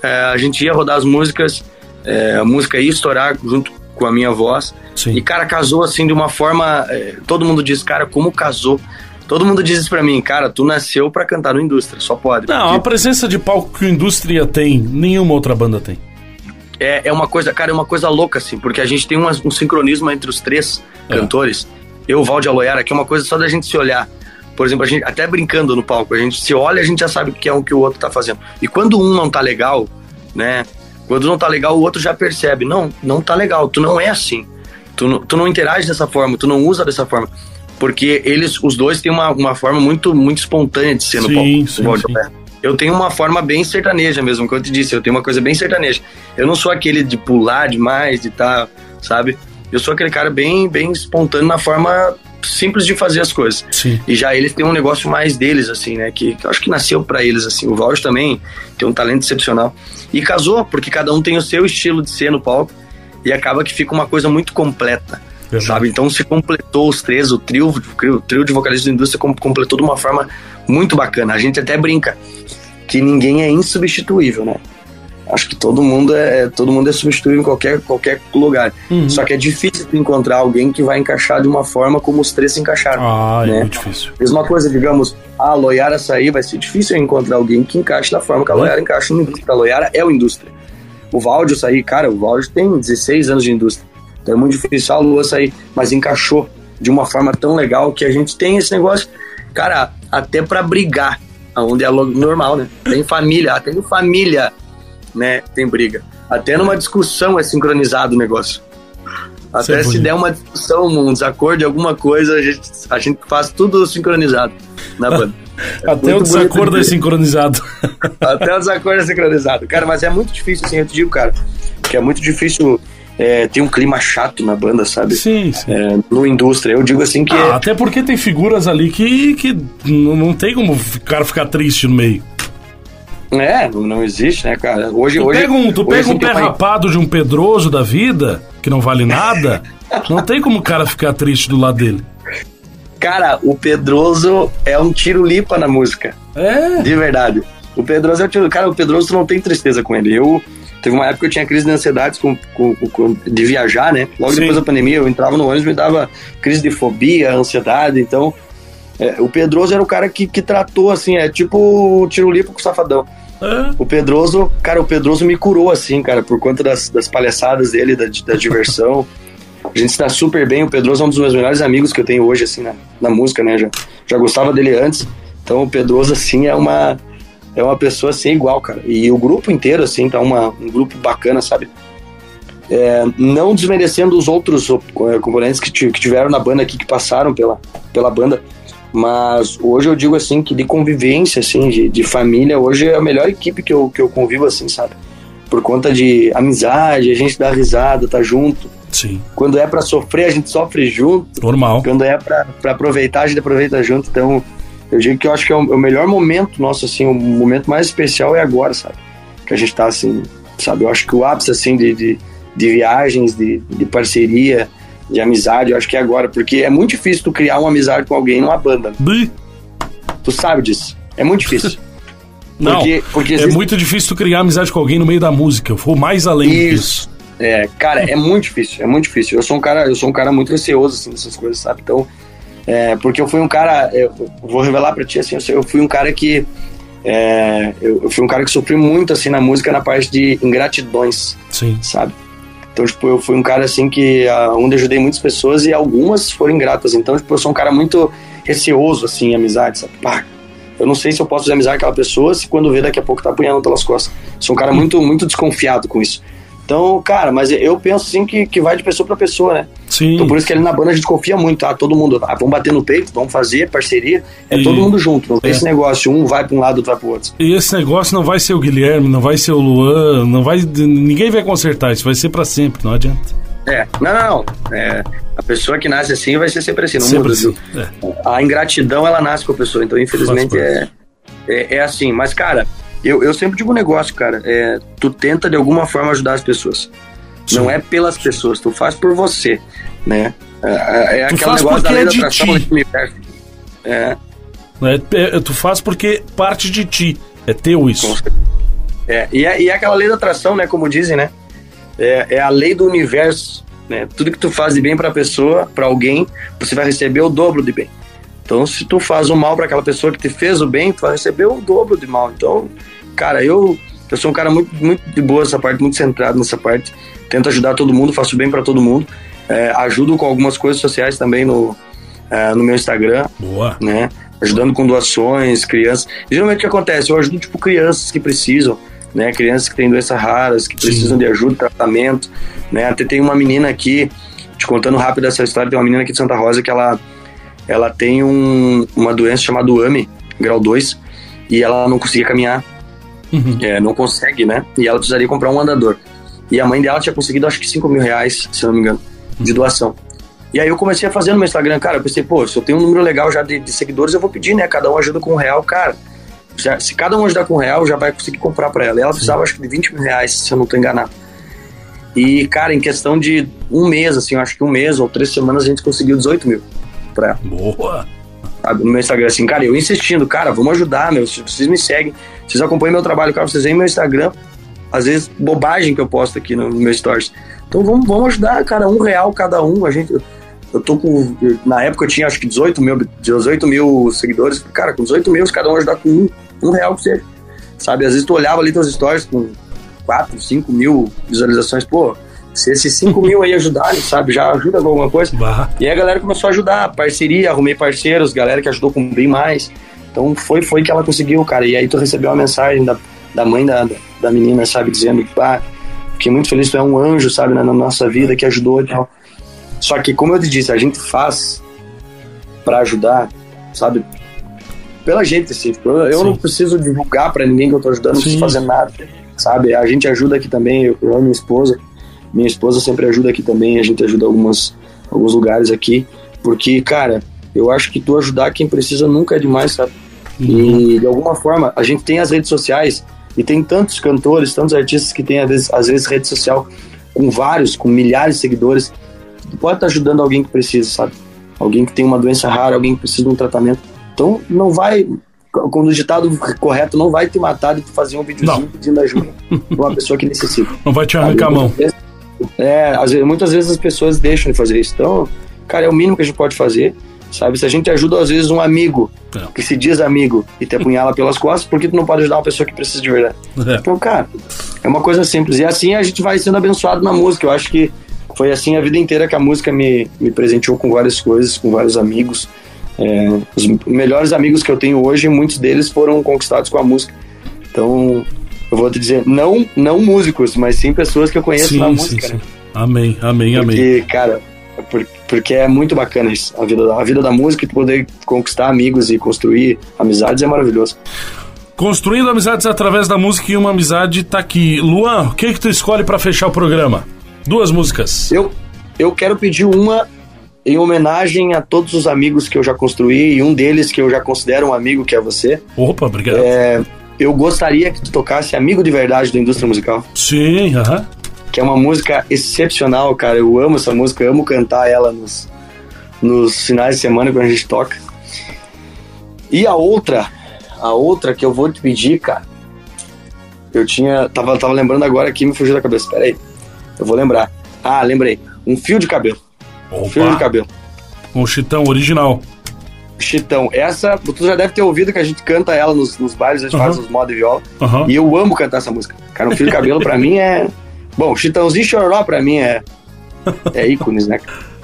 é, a gente ia rodar as músicas, é, a música ia estourar junto com a minha voz. Sim. E, cara, casou assim de uma forma. é, todo mundo diz, cara, como casou? Todo mundo diz isso pra mim, cara, tu nasceu pra cantar no indústria, só pode. Não, Porque a presença de palco que a indústria tem, nenhuma outra banda tem. é, é uma coisa, cara, é uma coisa louca, assim, porque a gente tem uma- um sincronismo entre os três É. cantores. Eu, Valde a Loiara, que é uma coisa só da gente se olhar. Por exemplo, a gente, até brincando no palco, a gente se olha e a gente já sabe o que é um que o outro tá fazendo. E quando um não tá legal, né? Quando não tá legal, o outro já percebe. Não, não tá legal, tu não é assim. Tu não, tu não interage dessa forma, tu não usa dessa forma. Porque eles, os dois, têm uma, uma forma muito, muito espontânea de ser no palco. sim, a sim. Loiara. Eu tenho uma forma bem sertaneja mesmo, como eu te disse, eu tenho uma coisa bem sertaneja. Eu não sou aquele de pular demais, de tá, sabe? Eu sou aquele cara bem, bem espontâneo na forma simples de fazer as coisas. Sim. E já eles têm um negócio mais deles, assim, né? Que, que eu acho que nasceu pra eles, assim. O Valde também tem um talento excepcional. E casou, porque cada um tem o seu estilo de ser no palco. E acaba que fica uma coisa muito completa, Verdade. sabe? Então se completou os três, o trio, o trio de vocalistas da indústria com- completou de uma forma muito bacana. A gente até brinca que ninguém é insubstituível, né? Acho que todo mundo é todo mundo é substituível em qualquer, qualquer lugar. Uhum. Só que é difícil encontrar alguém que vai encaixar de uma forma como os três se encaixaram. Ah, é né? muito difícil. Mesma coisa, digamos, a Loiara sair, vai ser difícil encontrar alguém que encaixe da forma que a Uhum. Loiara encaixa no indústria. A Loiara é o indústria. O Valdio sair, cara, o Valdio tem 16 anos de indústria. Então é muito difícil a Lua sair, mas encaixou de uma forma tão legal que a gente tem esse negócio, cara, até pra brigar, onde é logo normal, né? Tem família, até em família, né, tem briga. Até numa discussão é sincronizado o negócio. Isso é Até se der uma discussão, um desacordo, alguma coisa, a gente, a gente faz tudo sincronizado na banda. É Até o desacordo de é sincronizado. Até o desacordo é sincronizado. Cara, mas é muito difícil, assim, eu te digo, cara, que é muito difícil é, ter um clima chato na banda, sabe? sim, sim. É, no indústria. Eu digo assim que. Ah, até porque tem figuras ali que, que não tem como o cara ficar triste no meio. É, não, existe, né, cara? Hoje, Tu hoje, pega um, tu hoje, pega um pé tem rapado de um Pedroso da vida, que não vale nada, *laughs* não tem como o cara ficar triste do lado dele. Cara, o Pedroso é um tiro-lipa na música. É. De verdade. O Pedroso é um tiro. Cara, o Pedroso não tem tristeza com ele. Eu. Teve uma época que eu tinha crise de ansiedade com, com- com- de viajar, né? Logo Sim. depois da pandemia, eu entrava no ônibus me dava crise de fobia, ansiedade. Então, é, o Pedroso era o cara que, que tratou assim, é tipo o tiro-lipa com o safadão. É. O Pedroso, cara, o Pedroso me curou assim, cara, por conta das, das palhaçadas dele, da, da diversão. A gente está super bem. O Pedroso é um dos meus melhores amigos que eu tenho hoje, assim, na, na música, né? Já, já gostava dele antes. Então o Pedroso, assim, é uma, é uma pessoa sem igual, cara. E o grupo inteiro, assim, tá uma, um grupo bacana, sabe? É, não desmerecendo os outros eh, componentes que, que tiveram na banda aqui, que passaram pela, pela banda. Mas hoje eu digo assim que de convivência, assim, de, de família, hoje é a melhor equipe que eu, que eu convivo, assim, sabe? Por conta de amizade, a gente dá risada, tá junto. Sim, Quando é pra sofrer, a gente sofre junto. normal. Quando é pra aproveitar, a gente aproveita junto. Então, eu digo que eu acho que é o, é o melhor momento nosso, assim, o momento mais especial é agora, sabe? Que a gente tá, assim, sabe? Eu acho que o ápice, assim, de, de, de viagens, de, de parceria, de amizade, eu acho que é agora. Porque é muito difícil tu criar uma amizade com alguém numa banda. Bi. Tu sabe disso. É muito difícil. *laughs* Não, Porque, porque é existe- muito difícil tu criar amizade com alguém no meio da música. Eu vou mais além disso. Isso. É, cara, é muito difícil, é muito difícil. Eu sou um cara, eu sou um cara muito receoso assim dessas coisas, sabe? Então, é, porque eu fui um cara, eu vou revelar pra ti assim, eu, fui um cara que é, eu, eu fui um cara que sofri muito assim na música na parte de ingratidões, Sim. sabe? Então, tipo, eu fui um cara assim que onde ajudei muitas pessoas e algumas foram ingratas. Então, tipo, eu sou um cara muito receoso assim em amizade, sabe? Pá, eu não sei se eu posso fazer amizade com aquela pessoa se quando vê daqui a pouco tá apunhando pelas costas. Sou um cara muito muito desconfiado com isso. Então, cara, mas eu penso assim que, que vai de pessoa pra pessoa, né? Sim. Então por isso que ali na banda a gente confia muito, tá? Todo mundo, ah, vamos bater no peito, vamos fazer parceria, é E- todo mundo junto, não tem é. esse negócio, um vai pra um lado, outro vai pro outro. E esse negócio não vai ser o Guilherme, não vai ser o Luan, não vai. Ninguém vai consertar, isso vai ser pra sempre, não adianta. É, não, não, não. É, a pessoa que nasce assim vai ser sempre assim, não Sempre muda. assim. É. A ingratidão, ela nasce com a pessoa, então infelizmente é, é, é assim. Mas, cara, eu, eu sempre digo um negócio, cara, é, tu tenta de alguma forma ajudar as pessoas. Não Sim. é pelas pessoas, tu faz por você, né? É, é Tu aquele faz negócio da porque lei é da atração do universo. É, É, é, tu faz porque parte de ti. É teu isso. É, e, é, e é aquela lei da atração, né? Como dizem, né? É, é a lei do universo, né? Tudo que tu faz de bem pra pessoa, pra alguém, você vai receber o dobro de bem. Então, se tu faz o mal pra aquela pessoa que te fez o bem, tu vai receber o dobro de mal. Então, cara, eu, eu sou um cara muito, muito de boa nessa parte, muito centrado nessa parte. Tento ajudar todo mundo, faço bem pra todo mundo. É, ajudo com algumas coisas sociais também no, é, no meu Instagram Boa. né? Ajudando com doações, crianças. Geralmente o que acontece? Eu ajudo, tipo, crianças que precisam, né? Crianças que têm doenças raras, que Sim. precisam de ajuda, tratamento, né? Até tem uma menina aqui, te contando rápido essa história, tem uma menina aqui de Santa Rosa que ela, ela tem um, uma doença chamada UAMI, grau 2, e ela não conseguia caminhar, Uhum. é, não consegue, né? E ela precisaria comprar um andador. E a mãe dela tinha conseguido, acho que 5 mil reais, se não me engano, de doação. E aí eu comecei a fazer no meu Instagram, cara, eu pensei, pô, se eu tenho um número legal já de, de seguidores, eu vou pedir, né? Cada um ajuda com um real, cara. já- se cada um ajudar com um real, já vai conseguir comprar pra ela. E ela precisava, acho que, de 20 mil reais, se eu não tô enganado. E, cara, em questão de um mês, assim, eu acho que um mês ou três semanas, a gente conseguiu 18 mil pra ela Boa. no meu Instagram, assim, cara, eu insistindo, cara, vamos ajudar, meu, se vocês me seguem, vocês acompanham meu trabalho, cara, vocês veem meu Instagram, às vezes, bobagem que eu posto aqui no, no meu stories. Então vamos, vamos ajudar, cara, um real cada um. A gente, eu tô com. Na época eu tinha acho que 18 mil, 18 mil seguidores. Cara, com 18 mil, cada um ajudar com um, um real que seja. Sabe? Às vezes tu olhava ali teus stories com 4, 5 mil visualizações, pô. Se esses 5 mil aí ajudarem, sabe? Já ajuda com alguma coisa. Bah. E aí a galera começou a ajudar, parceria, arrumei parceiros, galera que ajudou com bem mais. Então foi, foi que ela conseguiu, cara. E aí tu recebeu uma mensagem da, da mãe da, da menina, sabe? Dizendo que, pá, fiquei muito feliz, tu é um anjo, sabe? Na, na nossa vida, que ajudou e tal. Só que, como eu te disse, a gente faz pra ajudar, sabe? Pela gente, assim. Tipo, Eu, não preciso divulgar pra ninguém que eu tô ajudando, não preciso fazer nada, sabe? A gente ajuda aqui também, eu, eu amo minha esposa. Minha esposa sempre ajuda aqui também, a gente ajuda algumas, alguns lugares aqui. Porque, cara, eu acho que tu ajudar quem precisa nunca é demais, sabe? E de alguma forma, a gente tem as redes sociais e tem tantos cantores, tantos artistas que têm às vezes, às vezes rede social com vários, com milhares de seguidores. Tu pode estar ajudando alguém que precisa, sabe? Alguém que tem uma doença rara, alguém que precisa de um tratamento. Então não vai, quando o ditado correto, não vai te matar de tu fazer um videozinho Não. pedindo ajuda pra uma pessoa que necessita. Não vai te arrancar a mão. É, às vezes, muitas vezes as pessoas deixam de fazer isso. Então, cara, é o mínimo que a gente pode fazer, sabe? Se a gente ajuda, às vezes, um amigo É. que se diz amigo e te apunhala pelas costas, por que tu não pode ajudar uma pessoa que precisa de verdade? É. Então, cara, é uma coisa simples. E assim a gente vai sendo abençoado na música. Eu acho que foi assim a vida inteira que a música me, me presenteou com várias coisas, com vários amigos. É, os melhores amigos que eu tenho hoje, muitos deles foram conquistados com a música. Então, eu vou te dizer, não, não músicos, mas sim pessoas que eu conheço na Sim, música, sim, né? sim. Amém, amém, amém. Porque, cara, por- porque é muito bacana isso. A vida, da- a vida da música e tu poder conquistar amigos e construir amizades é maravilhoso. Construindo amizades através da música e uma amizade tá aqui. Luan, o que que tu escolhe pra fechar o programa? Duas músicas. Eu, eu quero pedir uma em homenagem a todos os amigos que eu já construí e um deles que eu já considero um amigo, que é você. Opa, obrigado. É, eu gostaria que tu tocasse Amigo de Verdade da Indústria Musical, Sim, aham. que é uma música excepcional, cara. Eu amo essa música, eu amo cantar ela nos, nos finais de semana quando a gente toca. E a outra, a outra que eu vou te pedir, cara, eu tinha. Tava, tava lembrando agora aqui, me fugiu da cabeça. Pera aí. Eu vou lembrar. Ah, lembrei. Um fio de cabelo. Um fio de Opa, cabelo. o Chitão original. Chitão. Essa, tu já deve ter ouvido que a gente canta ela nos, nos bailes, a gente faz os modos de viola. E eu amo cantar essa música. Cara, um fio cabelo pra mim é. Bom, Chitãozinho Chororó pra mim é. É ícones, né?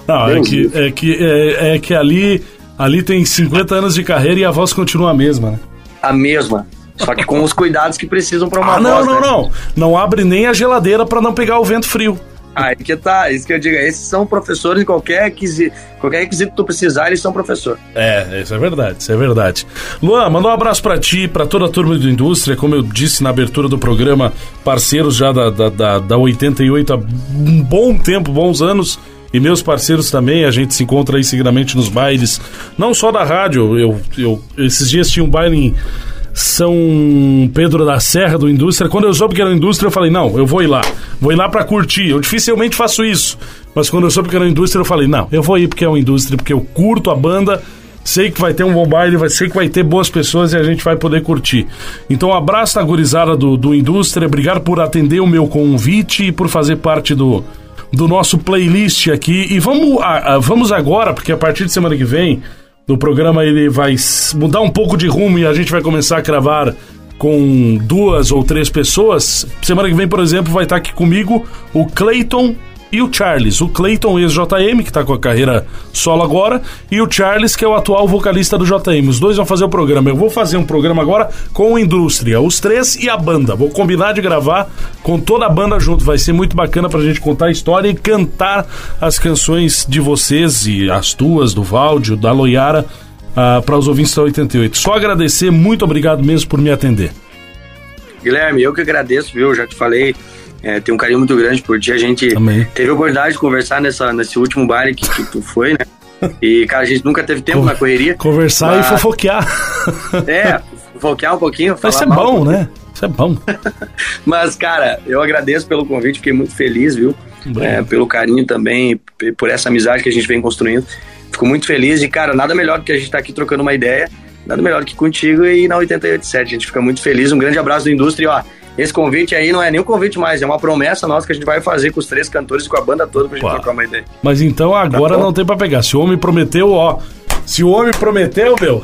Não, é que, é que, é, é que ali, ali tem 50 anos de carreira e a voz continua a mesma, né? A mesma. Só que com os cuidados que precisam pra uma Ah, não, voz, não, né? não. Não abre nem a geladeira pra não pegar o vento frio. Aí que tá, isso que eu digo. Esses são professores em qualquer requisito, qualquer requisito que tu precisar, eles são professor. É, isso é verdade, isso é verdade. Luan, manda um abraço pra ti, pra toda a turma do Indústria, como eu disse na abertura do programa, parceiros já da, da, da, da 88 há um bom tempo, bons anos. E meus parceiros também, a gente se encontra aí seguidamente nos bailes, não só da rádio, eu, eu esses dias tinha um baile em São Pedro da Serra do Indústria. Quando eu soube que era Indústria, eu falei, não, eu vou ir lá. Vou ir lá pra curtir. Eu dificilmente faço isso. Mas quando eu soube que era Indústria, eu falei, não, eu vou ir porque é uma Indústria, porque eu curto a banda, sei que vai ter um bom baile, sei que vai ter boas pessoas e a gente vai poder curtir. Então, um abraço na gurizada do, do Indústria, obrigado por atender o meu convite e por fazer parte do, do nosso playlist aqui. E vamos, a- a- vamos agora, porque a partir de semana que vem, o programa ele vai mudar um pouco de rumo e a gente vai começar a gravar com duas ou três pessoas. Semana que vem, por exemplo, vai estar aqui comigo o Clayton e o Charles. O Clayton, ex-JM, que está com a carreira solo agora, e o Charles, que é o atual vocalista do JM. Os dois vão fazer o programa. Eu vou fazer um programa agora com a indústria, os três e a banda. Vou combinar de gravar com toda a banda junto. Vai ser muito bacana pra gente contar a história e cantar as canções de vocês e as tuas, do Valdio, da Loiara, para os ouvintes da 88. Só agradecer, muito obrigado mesmo por me atender. Guilherme, eu que agradeço, viu? Já te falei, é, tenho um carinho muito grande por ti. A gente Também. teve a oportunidade de conversar nessa, nesse último baile que, que tu foi, né? E, cara, a gente nunca teve tempo na correria. Conversar e Mas- fofoquear. É, foquear um pouquinho, falar Isso é um bom, né? Isso é bom. *laughs* Mas, cara, eu agradeço pelo convite, fiquei muito feliz, viu? É, pelo carinho também, por essa amizade que a gente vem construindo. Fico muito feliz e, cara, nada melhor do que a gente estar aqui trocando uma ideia, nada melhor do que contigo e na 887. A gente fica muito feliz. Um grande abraço da indústria e, ó, esse convite aí não é nem um convite mais, é uma promessa nossa que a gente vai fazer com os três cantores e com a banda toda pra gente Opa. trocar uma ideia. Mas então agora bom. não tem pra pegar. Se o homem prometeu, ó. Se o homem prometeu, meu,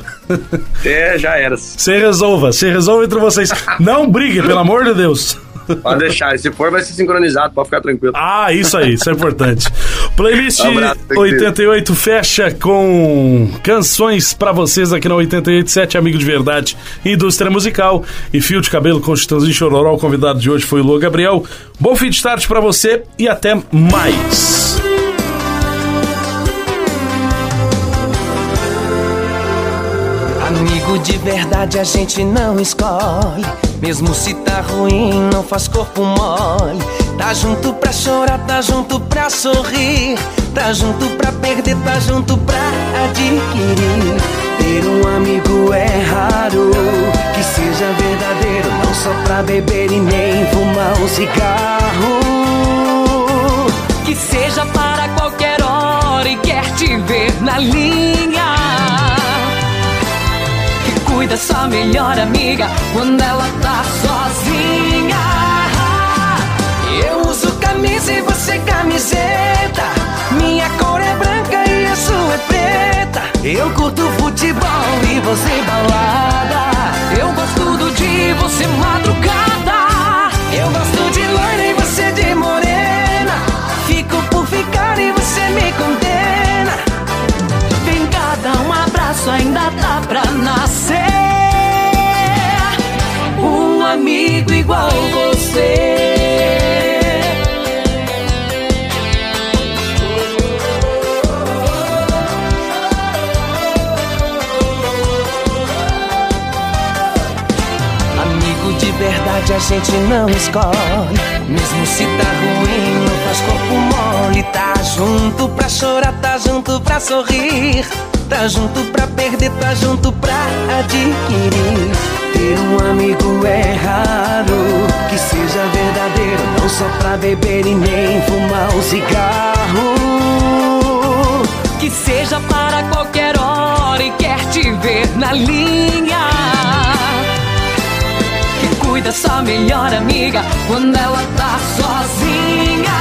É, já era. você resolva. Você resolve entre vocês. Não brigue, pelo amor de Deus. Pode deixar. Se for, vai ser sincronizado, pode ficar tranquilo. Ah, isso aí, isso é importante. Playlist Um abraço, meu 88 fecha com canções pra vocês aqui na 887, Amigo de Verdade, Indústria Musical e Fio de Cabelo com Chitãozinho Chororó. O convidado de hoje foi o Lô Gabriel. Bom fim de tarde pra você e até mais. Amigo de verdade a gente não escolhe. Mesmo se tá ruim, não faz corpo mole. Tá junto pra chorar, tá junto pra sorrir. Tá junto pra perder, tá junto pra adquirir. Ter um amigo é raro, que seja verdadeiro, não só pra beber e nem fumar um cigarro. Que seja para qualquer hora e quer te ver na linha. Que cuida sua melhor amiga quando ela tá sozinha. Eu uso camisa e você camiseta. Minha cor é branca e a sua é preta. Eu curto futebol e você balada. Eu gosto do dia e você madrugada. Eu gosto de loira e você de morena. Fico por ficar e você me condena. Dá pra nascer. Um amigo igual você. Verdade a gente não escolhe. Mesmo se tá ruim, não faz corpo mole. Tá junto pra chorar, tá junto pra sorrir. Tá junto pra perder, tá junto pra adquirir. Ter um amigo é raro, que seja verdadeiro, não só pra beber e nem fumar um cigarro. Que seja para qualquer hora e quer te ver na linha. Que cuida sua melhor amiga quando ela tá sozinha.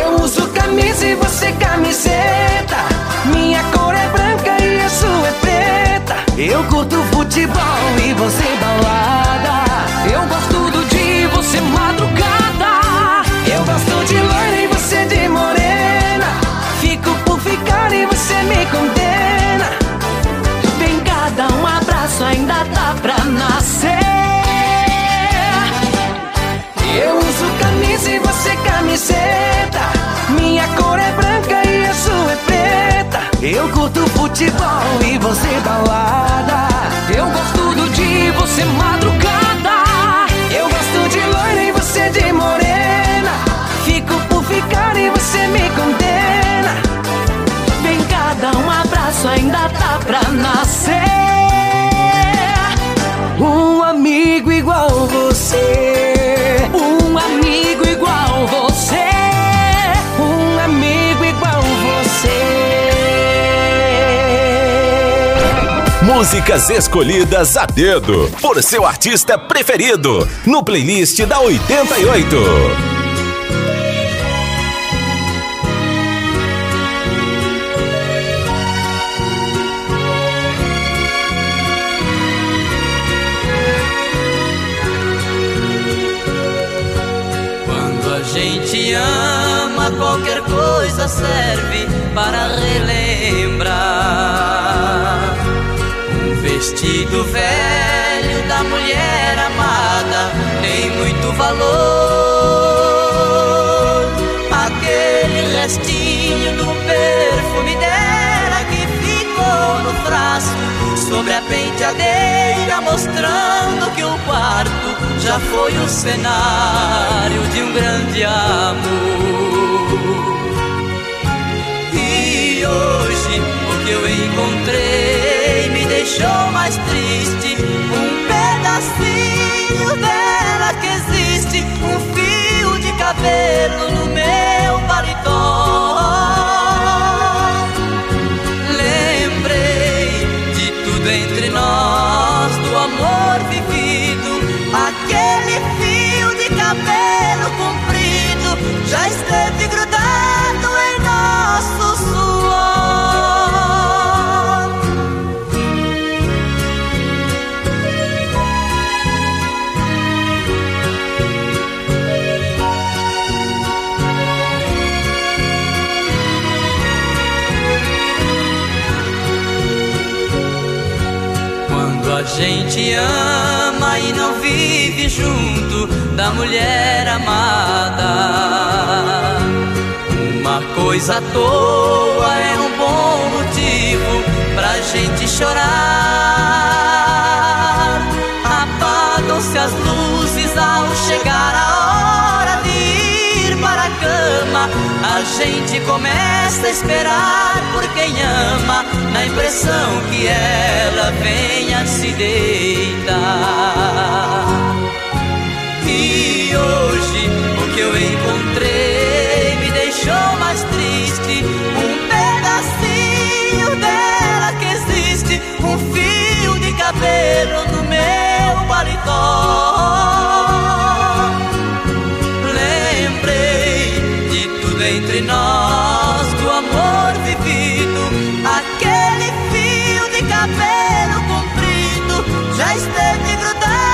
Eu uso camisa e você camiseta. Eu curto futebol e você balada. Eu gosto do dia e você madrugada. Eu gosto de loira e você de morena. Fico por ficar e você me condena. Vem cá, dá um abraço, ainda dá pra nascer. Eu uso camisa e você camiseta. Futebol e você balada. Eu gosto do dia e você madrugada. Eu gosto de loira e você de morena. Fico por ficar e você me condena. Vem cá, dá um abraço, ainda dá pra nascer. Um amigo igual você. Músicas escolhidas a dedo por seu artista preferido no playlist da 88. Quando a gente ama, qualquer coisa serve para relembrar. Vestido velho da mulher amada tem muito valor. Aquele restinho do perfume dela que ficou no frasco sobre a penteadeira, mostrando que o quarto já foi o cenário de um grande amor. Deixou mais triste. Um pedacinho dela que existe, um fio de cabelo no meu gente ama e não vive junto da mulher amada, uma coisa à toa é um bom motivo pra gente chorar. Apagam-se as luzes ao chegar a hora de ir para a cama. A gente começa a esperar por quem ama, na impressão que ela venha se deitar. E hoje o que eu encontrei me deixou mais triste. Um pedacinho dela que existe, um fio de cabelo no meu paletó. Entre nós, do amor vivido, aquele fio de cabelo comprido já esteve grudado